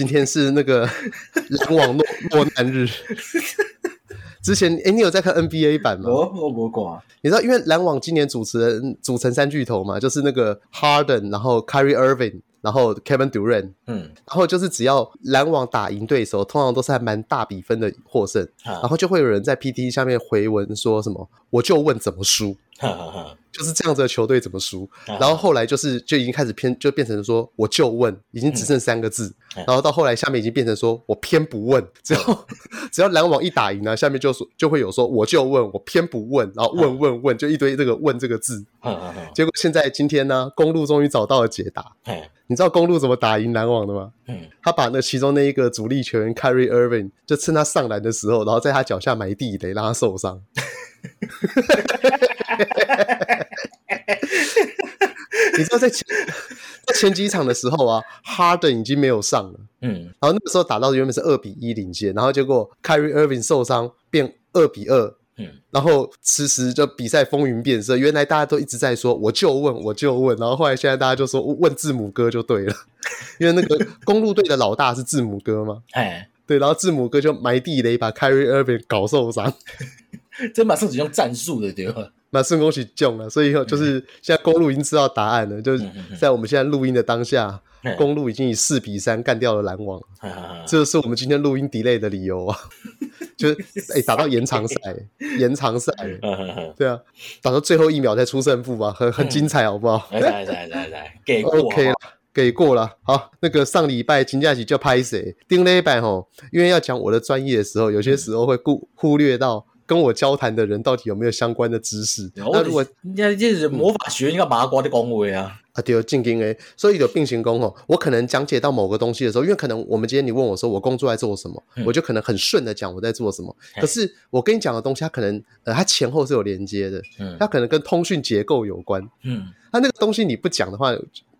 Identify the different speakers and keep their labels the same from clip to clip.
Speaker 1: 今天是那个 篮网落落 难日。之前哎、欸，你有在看 NBA 版吗？
Speaker 2: 我我不管。
Speaker 1: 你知道，因为篮网今年主持人组成三巨头嘛，就是那个 Harden，然后 Kyrie Irving。然后 Kevin Durant，嗯，然后就是只要篮网打赢对手，通常都是还蛮大比分的获胜，啊、然后就会有人在 PT 下面回文说什么，我就问怎么输。哈哈哈，就是这样子的球队怎么输？然后后来就是就已经开始偏，就变成说我就问，已经只剩三个字。然后到后来下面已经变成说我偏不问，只要只要篮网一打赢呢，下面就说就会有说我就问，我偏不问，然后问问问，就一堆这个问这个字。结果现在今天呢，公路终于找到了解答。你知道公路怎么打赢篮网的吗？他把那其中那一个主力球员 Carrie Irving 就趁他上篮的时候，然后在他脚下埋地雷，让他受伤。你知道在前在前几场的时候啊，Harden 已经没有上了，嗯，然后那个时候打到原本是二比一领先，然后结果 Kyrie Irving 受伤变二比二，嗯，然后此时就比赛风云变色，原来大家都一直在说我就问我就问，然后后来现在大家就说问字母哥就对了，因为那个公路队的老大是字母哥嘛，哎，对，然后字母哥就埋地雷把 Kyrie Irving 搞受伤。
Speaker 2: 这马上只用战术的对吧？
Speaker 1: 马上恭喜中了，所以就是现在公路已经知道答案了。就是在我们现在录音的当下，公路已经以四比三干掉了篮网。这是我们今天录音 delay 的理由啊！就是哎，打到延长赛，延长赛，对啊，打到最后一秒才出胜负吧，很很精彩，好不好？
Speaker 2: 来来来来，给过
Speaker 1: OK 了，给过了。好，那个上礼拜金假期就拍谁？丁礼拜吼，因为要讲我的专业的时候，有些时候会顾忽略到。跟我交谈的人到底有没有相关的知识？那如果
Speaker 2: 人家这是魔法学，应该麻瓜的讲话啊
Speaker 1: 啊，对，进京诶，所以有并行功哦。我可能讲解到某个东西的时候，因为可能我们今天你问我说我工作在做什么，嗯、我就可能很顺的讲我在做什么。可是我跟你讲的东西，它可能呃，它前后是有连接的，嗯，它可能跟通讯结构有关，嗯，它那个东西你不讲的话。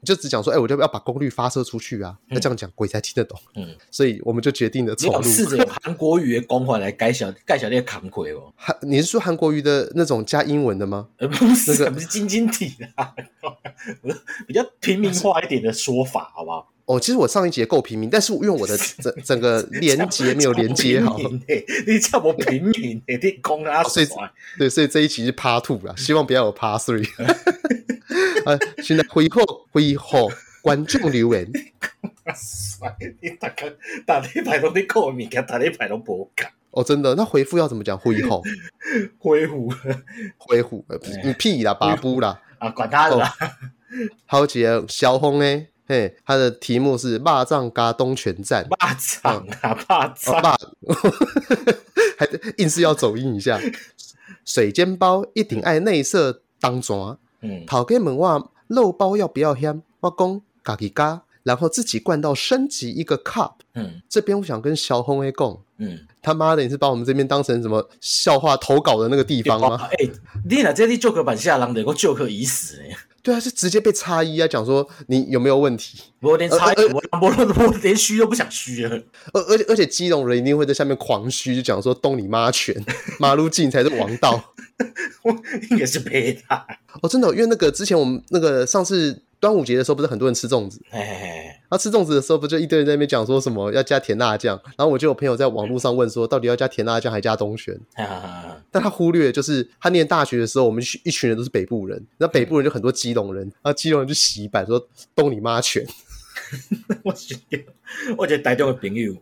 Speaker 1: 就只讲说，哎、欸，我就要把功率发射出去啊！那、嗯、这样讲鬼才听得懂。嗯，所以我们就决定了重录。
Speaker 2: 试着用韩国语的光环来改小改小那个坎轨哦。
Speaker 1: 韩，你是说韩国语的那种加英文的吗？
Speaker 2: 呃，不是，那个、不是晶晶体的、啊，比较平民化一点的说法，好不好？
Speaker 1: 哦，其实我上一节够平民，但是因为我的整整个 连接没有连接好。
Speaker 2: 你叫我平民，你得公啊
Speaker 1: 所以对，所以这一期是 Part Two 啊，希望不要有 Part Three。呃，现在回复回复观众留言。
Speaker 2: 你大家大礼拜都在讲物件，大礼拜都无讲。
Speaker 1: 哦，真的？那回复要怎么讲？回复
Speaker 2: 回复
Speaker 1: 回复，你屁啦，巴布啦
Speaker 2: 啊，管他的啦。
Speaker 1: 好姐，小红呢？嘿，他的题目是“肉粽加东泉站”。
Speaker 2: 肉粽啊，肉粽
Speaker 1: 还硬是要走音一下。水煎包一定爱内色当砖。嗯，头家问我肉包要不要香？我讲自己加，然后自己灌到升级一个 cup。嗯，这边我想跟小红 A 讲，嗯，他妈的，你是把我们这边当成什么笑话投稿的那个地方吗？
Speaker 2: 哎、欸，你俩这里就可板下狼的，我就可已死哎。
Speaker 1: 对啊，是直接被插一啊，讲说你有没有问题？
Speaker 2: 我连插一，我我我连虚都不想虚了。
Speaker 1: 而而且而且基隆人一定会在下面狂虚，就讲说东你妈拳，马路进才是王道。
Speaker 2: 我应该是被他
Speaker 1: 哦，真的，因为那个之前我们那个上次。端午节的时候，不是很多人吃粽子？嘿嘿嘿。然后吃粽子的时候，不就一堆人在那边讲说什么要加甜辣酱？然后我就有朋友在网络上问说，到底要加甜辣酱还加东泉？嘿嘿嘿。但他忽略就是他念大学的时候，我们一群人都是北部人，那北部人就很多基隆人，然后基隆人就洗版说东你妈泉。
Speaker 2: 我觉得，我觉得台中的朋友，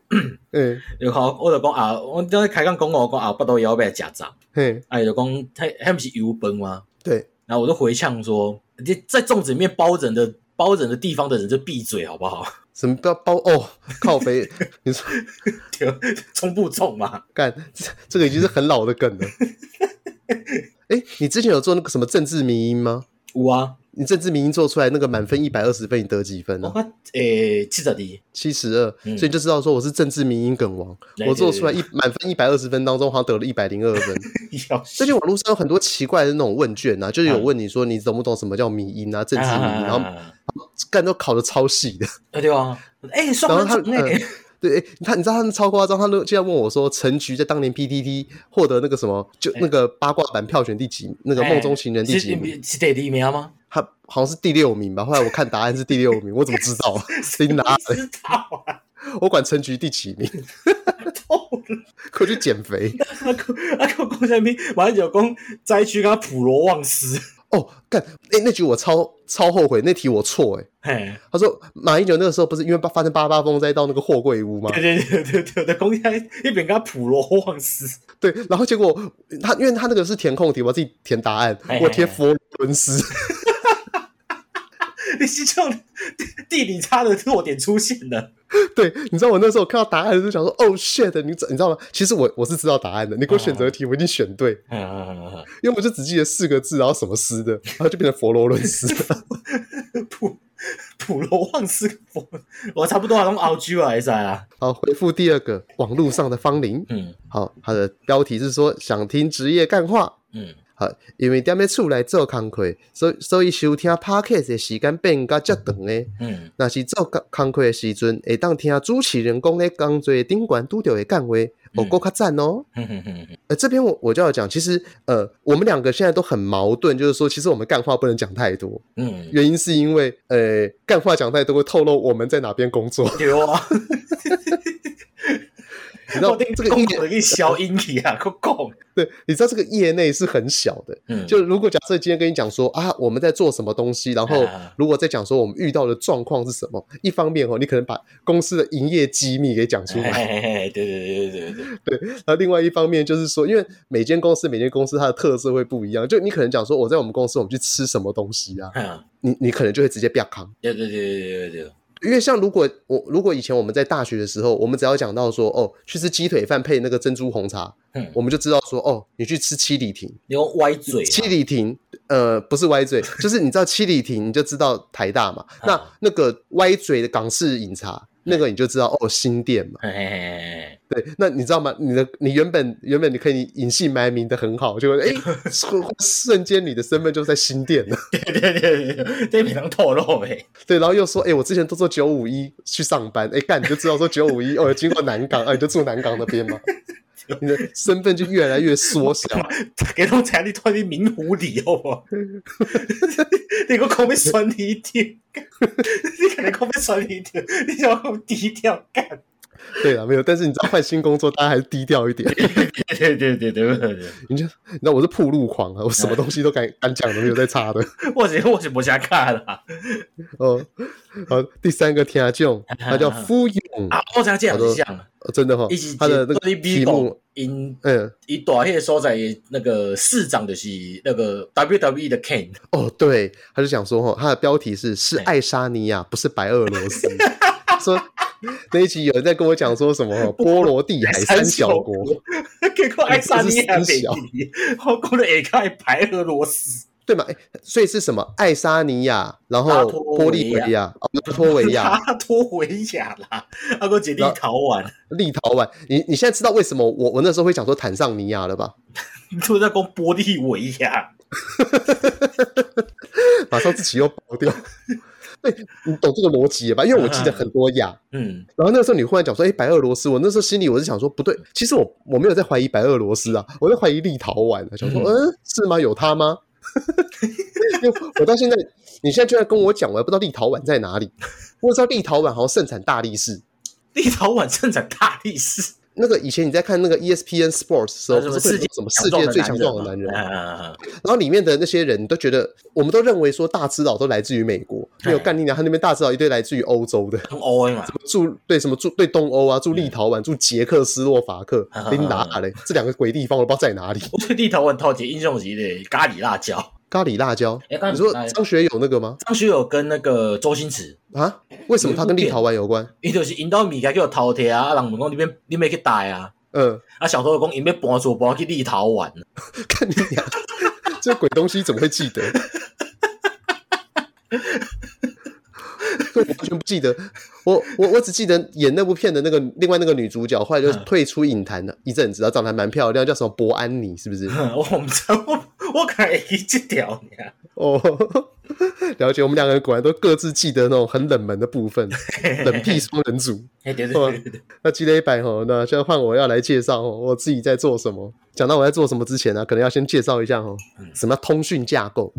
Speaker 2: 嗯，然后，我就讲啊，我刚才开讲讲我讲啊，不都要不要加酱？嘿，哎，就讲他他不是油崩吗？
Speaker 1: 对，
Speaker 2: 然后我就回呛说。你在粽子里面包人的包人的地方的人就闭嘴好不好？
Speaker 1: 什么叫包哦？靠北，你说
Speaker 2: 冲 不冲嘛？
Speaker 1: 干，这个已经是很老的梗了。哎、欸，你之前有做那个什么政治迷音吗？
Speaker 2: 有啊。
Speaker 1: 你政治民因做出来那个满分一百二十分，你得几分呢？啊？
Speaker 2: 诶，七十二，
Speaker 1: 七十二，所以你就知道说我是政治民因梗王。我做出来一满分一百二十分当中，好像得了一百零二分。最近网络上有很多奇怪的那种问卷啊，就是有问你说你懂不懂什么叫民因啊，政治民因，然后干都考的超细的。
Speaker 2: 对啊，哎，然后他
Speaker 1: 对，他你知道他们超夸张，他都竟然问我说陈菊在当年 PTT 获得那个什么，就那个八卦版票选第几，那个梦中情人第几名？
Speaker 2: 是第一名吗？
Speaker 1: 他好像是第六名吧，后来我看答案是第六名，我怎么知道 啊？谁拿的？我管陈局第几名，
Speaker 2: 透了，
Speaker 1: 快去减肥。
Speaker 2: 阿公阿公讲啥物？马上就讲灾区跟他普罗旺斯。
Speaker 1: 哦，干，哎，那局我超超后悔，那题我错，哎，他说马英九那个时候不是因为发生八八风灾到那个货柜屋吗？
Speaker 2: 对对对对对，的公开一边跟他普罗旺斯，
Speaker 1: 对，然后结果他因为他那个是填空题，我自己填答案，我填佛罗伦斯。
Speaker 2: 你是这种地理差的弱点出现了。
Speaker 1: 对，你知道我那时候看到答案就想说，哦，shit！你你知道吗？其实我我是知道答案的。你给我选择题，我已经选对。因为我就只记得四个字，然后什么斯的，然后就变成佛罗伦斯。
Speaker 2: 普普罗旺斯佛，我差不多还能熬出来噻啊。
Speaker 1: 好，回复第二个网络上的芳龄。嗯，好，它的标题是说想听职业干话。嗯。好，因为踮咧厝内做工课，所以所以收听 Podcast 的时间变甲较长诶。嗯，若是做工工课的时阵，会当听主持人讲咧工作顶管拄着的干话，哦，够较赞哦。嗯嗯嗯嗯。呃，这边我我就要讲，其实呃，我们两个现在都很矛盾，就是说，其实我们干话不能讲太多。嗯。原因是因为呃，干话讲太多会透露我们在哪边工作。有啊。你知道这个业
Speaker 2: 一小阴体啊，够够。
Speaker 1: 对，你知道这个业内是很小的。嗯，就如果假设今天跟你讲说啊，我们在做什么东西，然后如果再讲说我们遇到的状况是什么，一方面哦，你可能把公司的营业机密给讲出来。
Speaker 2: 对对对对对对。
Speaker 1: 对，那另外一方面就是说，因为每间公司每间公司它的特色会不一样，就你可能讲说我在我们公司我们去吃什么东西啊，嗯，你你可能就会直接不要扛。
Speaker 2: 对对对对对对。
Speaker 1: 因为像如果我如果以前我们在大学的时候，我们只要讲到说哦，去吃鸡腿饭配那个珍珠红茶，嗯，我们就知道说哦，你去吃七里亭，
Speaker 2: 你要歪嘴，
Speaker 1: 七里亭，呃，不是歪嘴，就是你知道七里亭，你就知道台大嘛。那那个歪嘴的港式饮茶。那个你就知道哦，新店嘛。嘿嘿嘿对，那你知道吗？你的你原本原本你可以隐姓埋名的很好，就哎，瞬间你的身份就在新店了。
Speaker 2: 对对对对，这没能透露呗。
Speaker 1: 对，然后又说，哎，我之前都坐九五一去上班，哎，干你就知道说九五一哦，经过南港，哎，你就住南港那边嘛。你的身份就越来越缩小，
Speaker 2: 给他们彩礼托你明湖里好不好？你个口被酸你一点，你可能口被酸你一点，你想要低调干？
Speaker 1: 对啊，没有，但是你知道换新工作，大家还是低调一点。
Speaker 2: 对对对对对，
Speaker 1: 你就你知道我是铺路狂啊，我什么东西都敢敢讲的，没有在差的。
Speaker 2: 我是我是不瞎看了。
Speaker 1: 哦，好，第三个听众，他叫夫勇
Speaker 2: 啊，我想这样讲，
Speaker 1: 真的哈，他的那个题目，
Speaker 2: 因嗯，以大黑所在那个市长就是那个 WWE 的 King。
Speaker 1: 哦，对，他就想说哈，他的标题是是爱沙尼亚，不是白俄罗斯。说。那一集有人在跟我讲说什么 波罗的海三小国，
Speaker 2: 结果爱沙尼亚小，我过了也看白俄罗斯，
Speaker 1: 对嘛？所以是什么？爱沙尼亚，然后玻利维亚，拉脱维亚，
Speaker 2: 拉脱维亚啦，阿哥姐立陶宛，
Speaker 1: 立陶宛，你你现在知道为什么我我那时候会讲说坦桑尼亚了吧？
Speaker 2: 你是不是在讲玻利维亚？
Speaker 1: 马上自己又爆掉。对，你懂这个逻辑了吧？因为我记得很多亚，嗯，然后那时候你忽然讲说，哎，白俄罗斯，我那时候心里我是想说，不对，其实我我没有在怀疑白俄罗斯啊，我在怀疑立陶宛，想说，嗯，是吗？有他吗？因为我到现在，你现在居然跟我讲，我还不知道立陶宛在哪里。我知道立陶宛好像盛产大力士，
Speaker 2: 立陶宛盛产大力士。
Speaker 1: 那个以前你在看那个 ESPN Sports 的时候，不是什么世界最强壮的男人，然后里面的那些人都觉得，我们都认为说大指导都来自于美国，没有干你娘，他那边大指导一堆来自于欧洲的，
Speaker 2: 东欧嘛，
Speaker 1: 什么驻对什么住对东欧啊，住立陶宛、住捷克斯洛伐克、琳达嘞，这两个鬼地方我不知道在哪里。
Speaker 2: 我对立陶宛超级英雄级的咖喱辣椒。
Speaker 1: 咖喱辣椒，你说张学友那个吗？
Speaker 2: 张学友跟那个周星驰
Speaker 1: 啊？为什么他跟立陶宛有关？
Speaker 2: 伊就是引到米家叫饕餮啊，人问讲你边你没去带啊？嗯，啊小偷讲伊要搬走搬去立陶宛，
Speaker 1: 看你呀，这鬼东西怎么会记得？我完全不记得，我我我只记得演那部片的那个另外那个女主角，后来就退出影坛了一阵子，然后长得还蛮漂亮，叫什么博安妮，是不是？
Speaker 2: 我不知道，我我看一只条呢。哦，
Speaker 1: 了解，我们两个人果然都各自记得那种很冷门的部分，冷僻双人组。对对对对，那积累一百吼，那现在换我要来介绍哦我自己在做什么。讲到我在做什么之前呢，可能要先介绍一下哦，什么通讯架构，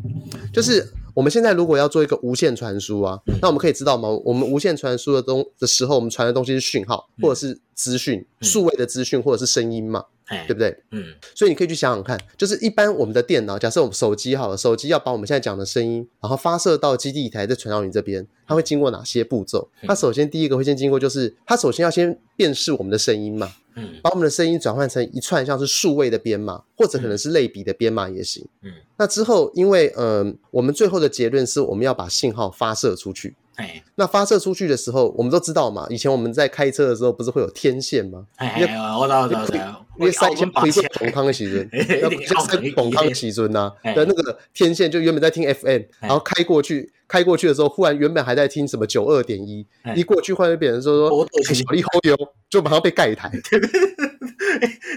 Speaker 1: 就是。我们现在如果要做一个无线传输啊，那我们可以知道吗？我们无线传输的东的时候，我们传的东西是讯号，或者是资讯，数位的资讯，或者是声音嘛。对不对？嗯，所以你可以去想想看，就是一般我们的电脑，假设我们手机好了，手机要把我们现在讲的声音，然后发射到基地台，再传到你这边，它会经过哪些步骤？它首先第一个会先经过，就是它首先要先辨识我们的声音嘛，嗯，把我们的声音转换成一串像是数位的编码，或者可能是类比的编码也行，嗯，那之后因为嗯、呃，我们最后的结论是我们要把信号发射出去。哎，那发射出去的时候，我们都知道嘛。以前我们在开车的时候，不是会有天线吗？哎，
Speaker 2: 我知道，我知道。
Speaker 1: 因为塞先推出红康的时阵，要塞红康的时尊呐。的那个天线就原本在听 FM，然后开过去，开过去的时候，忽然原本还在听什么九二点一，一过去，忽然变成说说小力后油，就马上被盖台。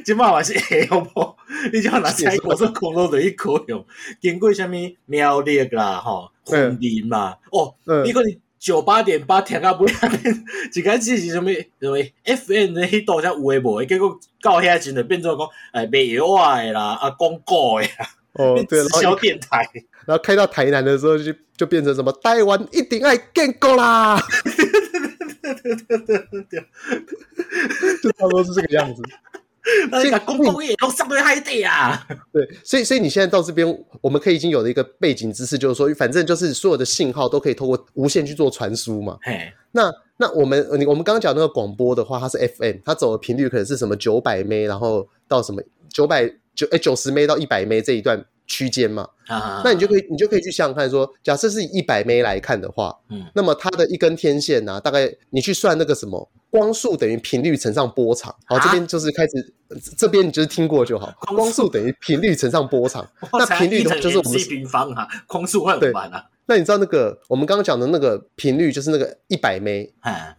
Speaker 2: 今嘛还是会好不？你就拿菜果说空路的一口用，经过什么苗栗啦，吼，云林嘛，哦，你可能。九八点八听到不一样，一开始是什么什么 FM 的迄度才有诶无，结果到遐时就变做讲诶卖药诶啦，啊广告诶啦，哦 对，小电台，
Speaker 1: 然后开到台南的时候就就变成什么台湾一定爱建国啦，就差不多是这个样子。
Speaker 2: 所以公共业都上对海底啊！
Speaker 1: 对，所以所以你现在到这边，我们可以已经有了一个背景知识，就是说，反正就是所有的信号都可以透过无线去做传输嘛。嘿，那那我们你我们刚刚讲那个广播的话，它是 FM，它走的频率可能是什么九百 m 然后到什么九百九哎九十 m 到一百 m 这一段区间嘛。啊，那你就可以你就可以去想想看说，说假设是以一百 m 来看的话，嗯，那么它的一根天线呢、啊，大概你去算那个什么。光速等于频率乘上波长，好，这边就是开始，这边你就是听过就好。光速等于频率乘上波长，那频率的话就是我们
Speaker 2: 平方啊，光速会很慢啊。
Speaker 1: 那你知道那个我们刚刚讲的那个频率就是那个一百 m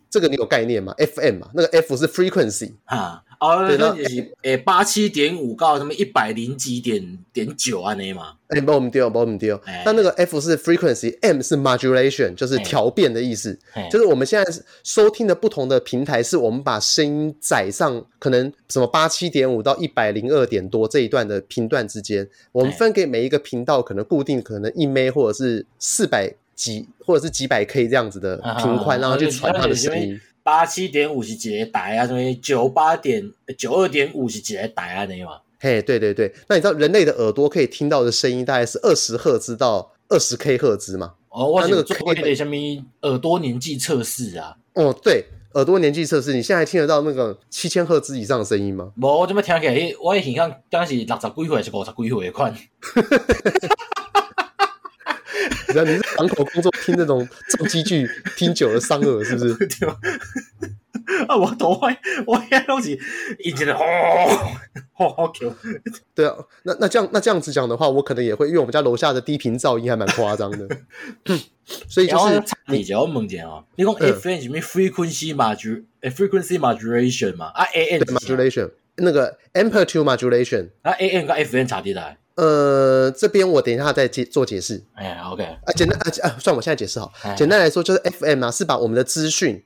Speaker 1: 这个你有概念吗？FM 嘛，那个 F 是 frequency
Speaker 2: 啊。哦，对，那是诶八七点五到什么一百零几点点九啊那嘛？
Speaker 1: 哎，不我们丢，不我们丢。那那个 F 是 frequency，M 是 modulation，就是调变的意思。就是我们现在收听的不同的平台，是我们把声音载上可能什么八七点五到一百零二点多这一段的频段之间，我们分给每一个频道可能固定可能一枚或者是四百几或者是几百 K 这样子的频宽，然后去传它的声音。
Speaker 2: 八七点五是几个台啊？什么九八点九二点五是几个台啊？那嘛？
Speaker 1: 嘿，对对对。那你知道人类的耳朵可以听到的声音大概是二十赫兹到二十 K 赫兹吗？
Speaker 2: 哦，我那个做那个什么耳朵年纪测试啊？
Speaker 1: 哦，对，耳朵年纪测试，你现在听得到那个七千赫兹以上的声音吗？
Speaker 2: 无，我怎么听起来？我印象当时六十几岁还是五十几岁的款。
Speaker 1: 你知道你是港口工作，听那种重机具听久了伤耳，是不是？对？
Speaker 2: 啊，我头歪，我现在东西已经哦，好好听。
Speaker 1: 对啊，那那这样那这样子讲的话，我可能也会，因为我们家楼下的低频噪音还蛮夸张的。所以就是
Speaker 2: 你只要问一下哦，你讲 FM 什么 frequency？诶，frequency modulation 嘛？啊，AM
Speaker 1: modulation 那个 amplitude modulation
Speaker 2: 啊，AM 跟 FM 差啲大。
Speaker 1: 呃，这边我等一下再解做解释。
Speaker 2: 哎，OK，
Speaker 1: 啊，简单啊啊，算我现在解释好。简单来说，就是 FM 啊，是把我们的资讯，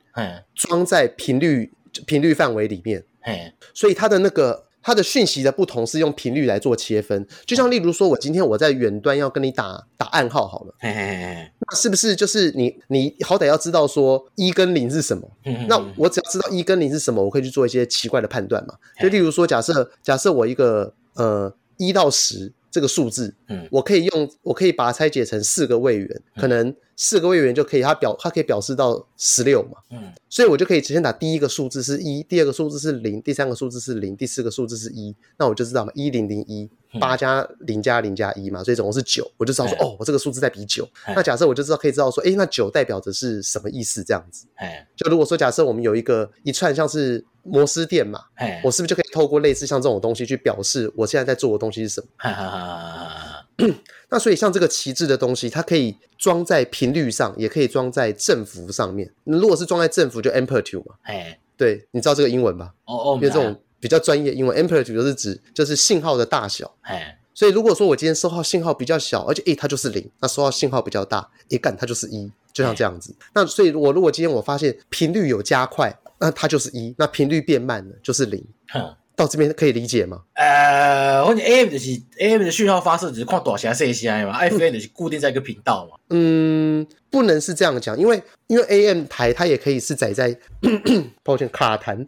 Speaker 1: 装在频率频率范围里面哎。所以它的那个它的讯息的不同是用频率来做切分。就像例如说，我今天我在远端要跟你打打暗号好了，那是不是就是你你好歹要知道说一跟零是什么？那我只要知道一跟零是什么，我可以去做一些奇怪的判断嘛。就例如说，假设假设我一个呃一到十。这个数字，嗯，我可以用，我可以把它拆解成四个位元，可能四个位元就可以，它表它可以表示到十六嘛，嗯，所以我就可以直接打第一个数字是一，第二个数字是零，第三个数字是零，第四个数字是一，那我就知道嘛，一零零一。八加零加零加一嘛，所以总共是九，我就知道说，哦，我这个数字在比九。那假设我就知道可以知道说，诶，那九代表的是什么意思？这样子，就如果说假设我们有一个一串像是摩斯电码，我是不是就可以透过类似像这种东西去表示我现在在做的东西是什么？那所以像这个旗帜的东西，它可以装在频率上，也可以装在振幅上面。如果是装在振幅，就 amplitude 嘛。对，你知道这个英文吧？哦哦，因为这种。比较专业，英文 amplitude 就是指就是信号的大小，哎，所以如果说我今天收到信号比较小，而且诶它就是零，那收到信号比较大，一干它就是一，就像这样子。那所以我如果今天我发现频率有加快，那它就是一；那频率变慢了就是零。到这边可以理解吗？
Speaker 2: 呃，我你 AM 就是 AM 的讯号发射只是看大声细声嘛，FM 的是固定在一个频道嘛。
Speaker 1: 嗯，不能是这样讲，因为因为 AM 台它也可以是载在，抱歉卡痰。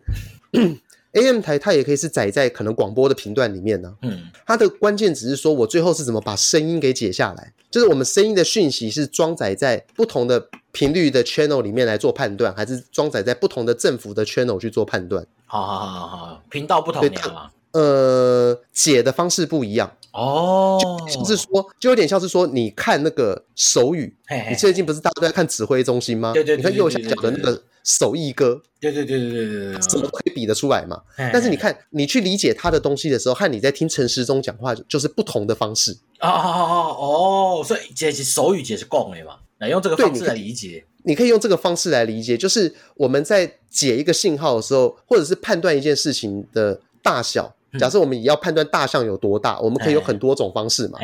Speaker 1: AM 台它也可以是载在可能广播的频段里面呢、啊。嗯，它的关键只是说我最后是怎么把声音给解下来，就是我们声音的讯息是装载在不同的频率的 channel 里面来做判断，还是装载在不同的振幅的 channel 去做判断？
Speaker 2: 好好好好好，频道不同嘛。
Speaker 1: 呃，解的方式不一样
Speaker 2: 哦，
Speaker 1: 就是说，就有点像是说，你看那个手语，嘿嘿你最近不是大家都在看指挥中心吗？
Speaker 2: 对对，对，对，对，对，对，对，
Speaker 1: 你看右下角的那个手艺哥，
Speaker 2: 对对对对对对对，
Speaker 1: 怎么可以比得出来嘛？但是你看，你去理解他的东西的时候，和你在听陈时中讲话，就是不同的方式。
Speaker 2: 哦哦哦哦，所以这是手语，解是共的嘛？来用这个方式来理解
Speaker 1: 你，你可以用这个方式来理解，就是我们在解一个信号的时候，或者是判断一件事情的大小。假设我们也要判断大象有多大，我们可以有很多种方式嘛。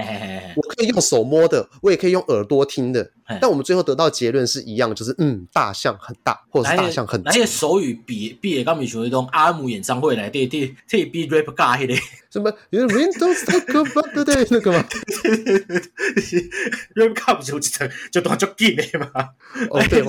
Speaker 1: 我可以用手摸的，我也可以用耳朵听的。但我们最后得到结论是一样，就是嗯，大象很大，或者是大象很大。
Speaker 2: 那些手语比比刚比说那种阿姆演唱会来对对对比 rap 尬一点。
Speaker 1: 什么？你说 Rain don't stop but the day 那个吗
Speaker 2: ？rap 尬不就就就当就紧的嘛？哦对，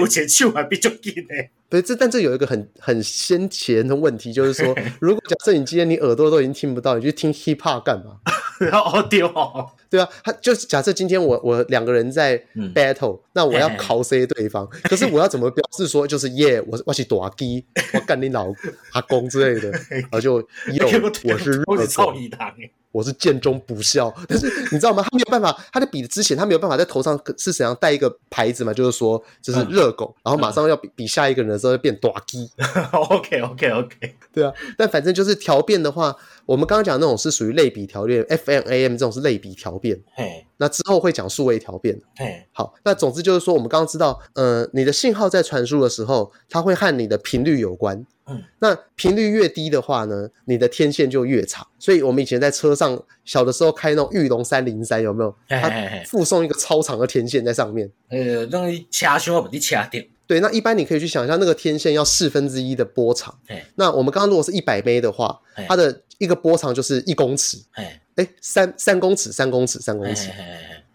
Speaker 2: 我前手还比较紧的。
Speaker 1: 对，这但这有一个很很先前的问题，就是说，如果假设你今天你耳朵都已经听不到，你去听 hip hop 干嘛？
Speaker 2: 哦丢哦，
Speaker 1: 对啊，他就是假设今天我我两个人在 battle，、嗯、那我要 cos 对方，可是我要怎么表示说就是耶，我我是大鸡，我干你老阿公之类的，然后就有我是热狗。我是建中不孝，但是你知道吗？他没有办法，他在比之前，他没有办法在头上是怎样带一个牌子嘛？就是说，就是热狗，嗯、然后马上要比比下一个人的时候就变大鸡。
Speaker 2: OK OK OK，
Speaker 1: 对啊。但反正就是调变的话，我们刚刚讲的那种是属于类比调变，FM AM 这种是类比调变。嘿，那之后会讲数位调变。嘿，好，那总之就是说，我们刚刚知道，呃，你的信号在传输的时候，它会和你的频率有关。嗯，那频率越低的话呢，你的天线就越长。所以我们以前在车上小的时候开那种玉龙三零三，有没有？它附送一个超长的天线在上面。
Speaker 2: 呃，让你掐胸把你掐掉。
Speaker 1: 对，那一般你可以去想象，那个天线要四分之一的波长。那我们刚刚如果是一百枚的话，它的一个波长就是一公尺。哎，三三公尺，三公尺，三公尺。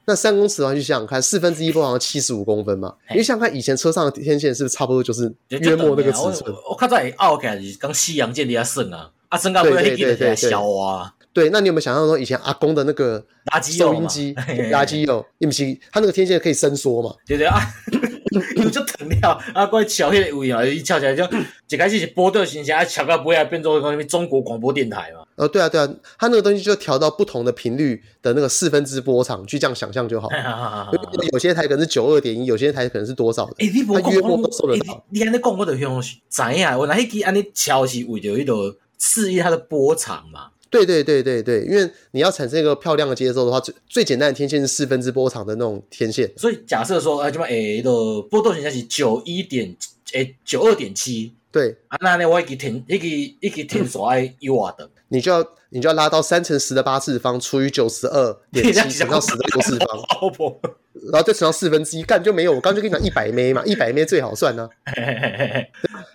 Speaker 1: 那三公尺的话，就想想看，四分之一不好像七十五公分嘛。你想想看，以前车上的天线是不是差不多就是约莫那个尺寸？
Speaker 2: 我看在奥开是跟西洋剑的要省啊，啊，身高不要一点点小啊。
Speaker 1: 对，那你有没有想象说以前阿公的那个收音机垃圾油，你们是他那个天线可以伸缩嘛？
Speaker 2: 对对啊，有 就疼了啊，怪巧那个位啊，一翘起来就一开始是波段形象，啊，翘到不会变做什么中国广播电台嘛。
Speaker 1: 哦，对啊，对啊，它那个东西就调到不同的频率的那个四分之波长，去这样想象就好。有些台可能是九二点一，有些台可能是多少的？哎，你不讲我都收得到。你安尼讲我就想知影，我那一支安尼调是为了一个适应它的波长嘛？对对对对对，因为你要产生一个漂亮的接收的话，最最简单的天线是四分之波长的那种天线。
Speaker 2: 所以假设说，哎，就把 A 的波动现在是九一点，哎，九二点七。对，啊，那呢，我一个天，一个一个天数爱一瓦的。你就要你就要拉到三乘十的八次方除以九十二点七 乘到十的六次方，然后再乘到四分之一，干就没有。我刚刚就跟你讲一百枚嘛，一百枚最好算呢、啊，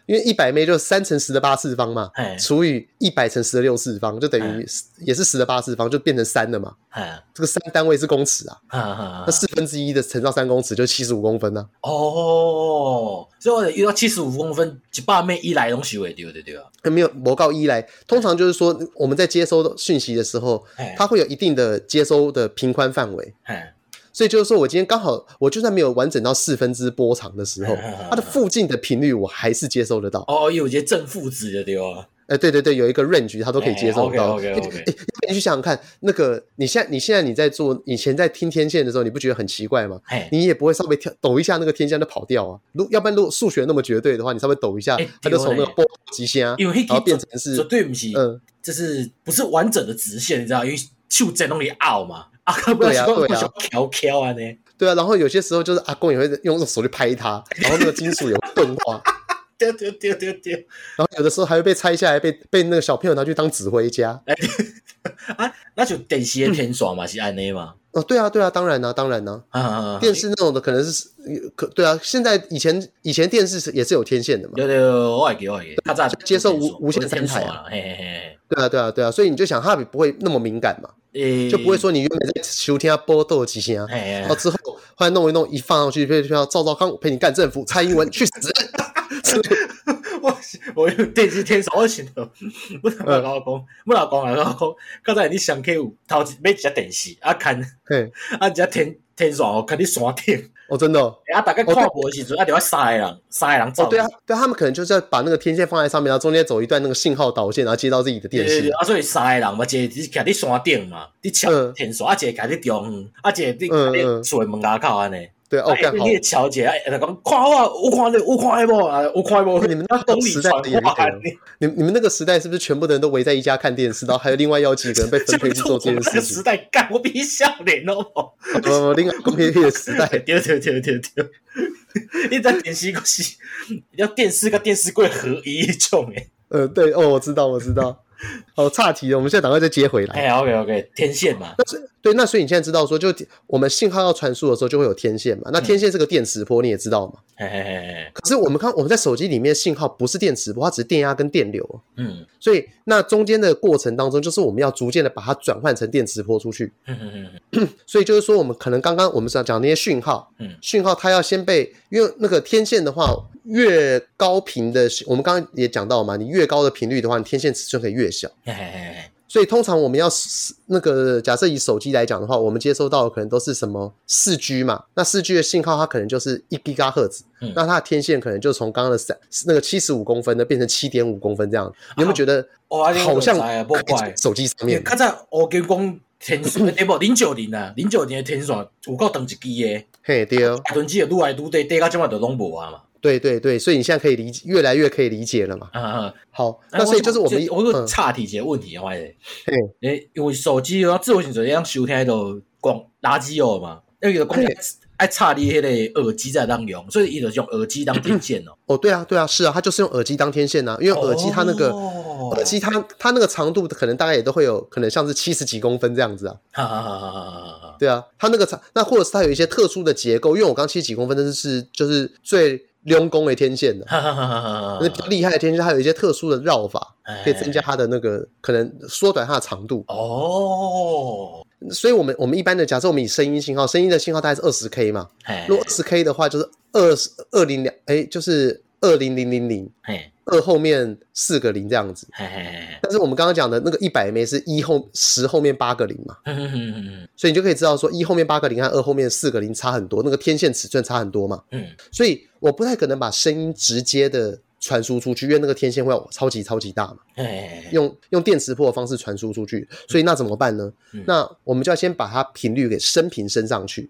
Speaker 2: 因为一百枚就是三乘十的八次方嘛，除以一百乘十的六次方，就等于也是十的八次方，就变成三了嘛。这个三单位是公尺啊，那四分之一的乘到三公尺就七十五公分呢、啊。哦，所以我遇到七十五公分一百枚一来东西会丢对对。啊，没有魔告一来，通常就是说。我们在接收讯息的时候，它会有一定的接收的频宽范围，所以就是说我今天刚好，我就算没有完整到四分之波长的时候，它的附近的频率我还是接收得到。哦，有些正负值的对吧？哎，对对对，有一个 range 他都可以接受到。OK OK OK。你去想想看，那个你现在你现在你在做以前在听天线的时候，你不觉得很奇怪吗？你也不会稍微跳抖一下那个天线就跑掉啊？如要不然如果数学那么绝对的话，你稍微抖一下，它就从那个波极限啊，然后变成是绝对不是，嗯，就是不是完整的直线，你知道？因为就在那里拗嘛，啊，对啊对啊，翘翘啊呢。对啊，然后有些时候就是阿公也会用手去拍它，然后那个金属也会钝化。对对对对对。
Speaker 1: 然后有的时候还会被拆下来，被被那个小朋友拿去当指挥家。哎，
Speaker 2: 啊，那就电视的天线嘛，是安内嘛。
Speaker 1: 哦，对啊，对啊，当然呢，当然呢。啊，电视那种的可能是可对啊。现在以前以前电视也是有天线的嘛。
Speaker 2: 对对，我也给我给。他咋
Speaker 1: 接受无无线三台啊？嘿嘿嘿。对啊，对啊，对啊。所以你就想，它不会那么敏感嘛？就不会说你原本在秋天啊波豆几声，然后之后后来弄一弄，一放上去，被叫赵赵康陪你干政府，蔡英文去死。
Speaker 2: 我我用电视天线，我想到，我老公，我老公啊，老公，刚才你上 K 有头买一只电视，啊看，啊一只天天线哦，看你山顶。
Speaker 1: 哦，真的，
Speaker 2: 啊大概跨国的时阵，啊，就要三个人，三个人走。
Speaker 1: 对啊，对他们可能就是要把那个天线放在上面，然后中间走一段那个信号导线，然后接到自己的电视。
Speaker 2: 啊，所以三个人嘛，一个是徛伫山顶嘛，伫抢天线，啊，一个徛伫中央，啊，一个伫伫厝门牙口安尼。
Speaker 1: 对哦，刚好。
Speaker 2: 你调节，哎，他讲看我，我看你，我看不，啊，我看不。
Speaker 1: 你们那个时代也你你们那个时代是不是全部的人都围在一家看电视，然后还有另外要几个人被 分配去做这件事情？
Speaker 2: 时代干，我比你小点哦。
Speaker 1: 不不，另外公平的时代，
Speaker 2: 对对对对对。你 在电视个是要电视跟电视柜合一种诶。
Speaker 1: 呃，对哦，我知道，我知道。哦，岔题了，我们现在赶快再接回来。
Speaker 2: 哎，OK OK，天线嘛。
Speaker 1: 那是对，那所以你现在知道说，就我们信号要传输的时候，就会有天线嘛。那天线是个电磁波，你也知道嘛。嘿嘿嘿。可是我们看我们在手机里面信号不是电磁波，它只是电压跟电流。嗯。所以那中间的过程当中，就是我们要逐渐的把它转换成电磁波出去。嗯嗯嗯。所以就是说，我们可能刚刚我们是要讲那些讯号，嗯，讯号它要先被，因为那个天线的话，越高频的，我们刚刚也讲到嘛，你越高的频率的话，你天线尺寸可以越小。嘿嘿嘿。所以通常我们要那个假设以手机来讲的话，我们接收到的可能都是什么四 G 嘛？那四 G 的信号它可能就是一 Giga 赫兹，嗯，那它的天线可能就从刚刚的三那个七十五公分的变成七点五公分这样。你有没有觉得好像手机上面？
Speaker 2: 刚才我跟你讲天线，哎 不零九零啊，零九年的天线有够长一支的，
Speaker 1: 嘿对哦，
Speaker 2: 台机也愈来愈低，低到今晚都拢无啊嘛。
Speaker 1: 对对对，所以你现在可以理解，越来越可以理解了嘛。啊啊，好，那所以就是我们
Speaker 2: 我有岔题一个问题啊，怀疑，诶，因为手机啊，智慧型手机要收听到光垃圾哦嘛，那个光爱插你迄个耳机在当用，所以伊就用耳机当天线哦。
Speaker 1: 哦，对啊，对啊，是啊，它就是用耳机当天线呐，因为耳机它那个耳机它它那个长度可能大概也都会有可能像是七十几公分这样子啊。哈哈哈哈哈哈。对啊，它那个长，那或者是它有一些特殊的结构，因为我刚七十几公分，那是就是最。用功的天线的，那比较厉害的天线，它有一些特殊的绕法，可以增加它的那个可能缩短它的长度。哦，所以我们我们一般的假设，我们以声音信号，声音的信号大概是二十 K 嘛。如果二十 K 的话，就是二十二零两，哎，就是二零零零零。二后面四个零这样子，但是我们刚刚讲的那个一百枚是一后十后面八个零嘛，所以你就可以知道说一后面八个零和二后面四个零差很多，那个天线尺寸差很多嘛。嗯，所以我不太可能把声音直接的传输出去，因为那个天线会超级超级大嘛。用用电磁波的方式传输出去，所以那怎么办呢？那我们就要先把它频率给升频升上去。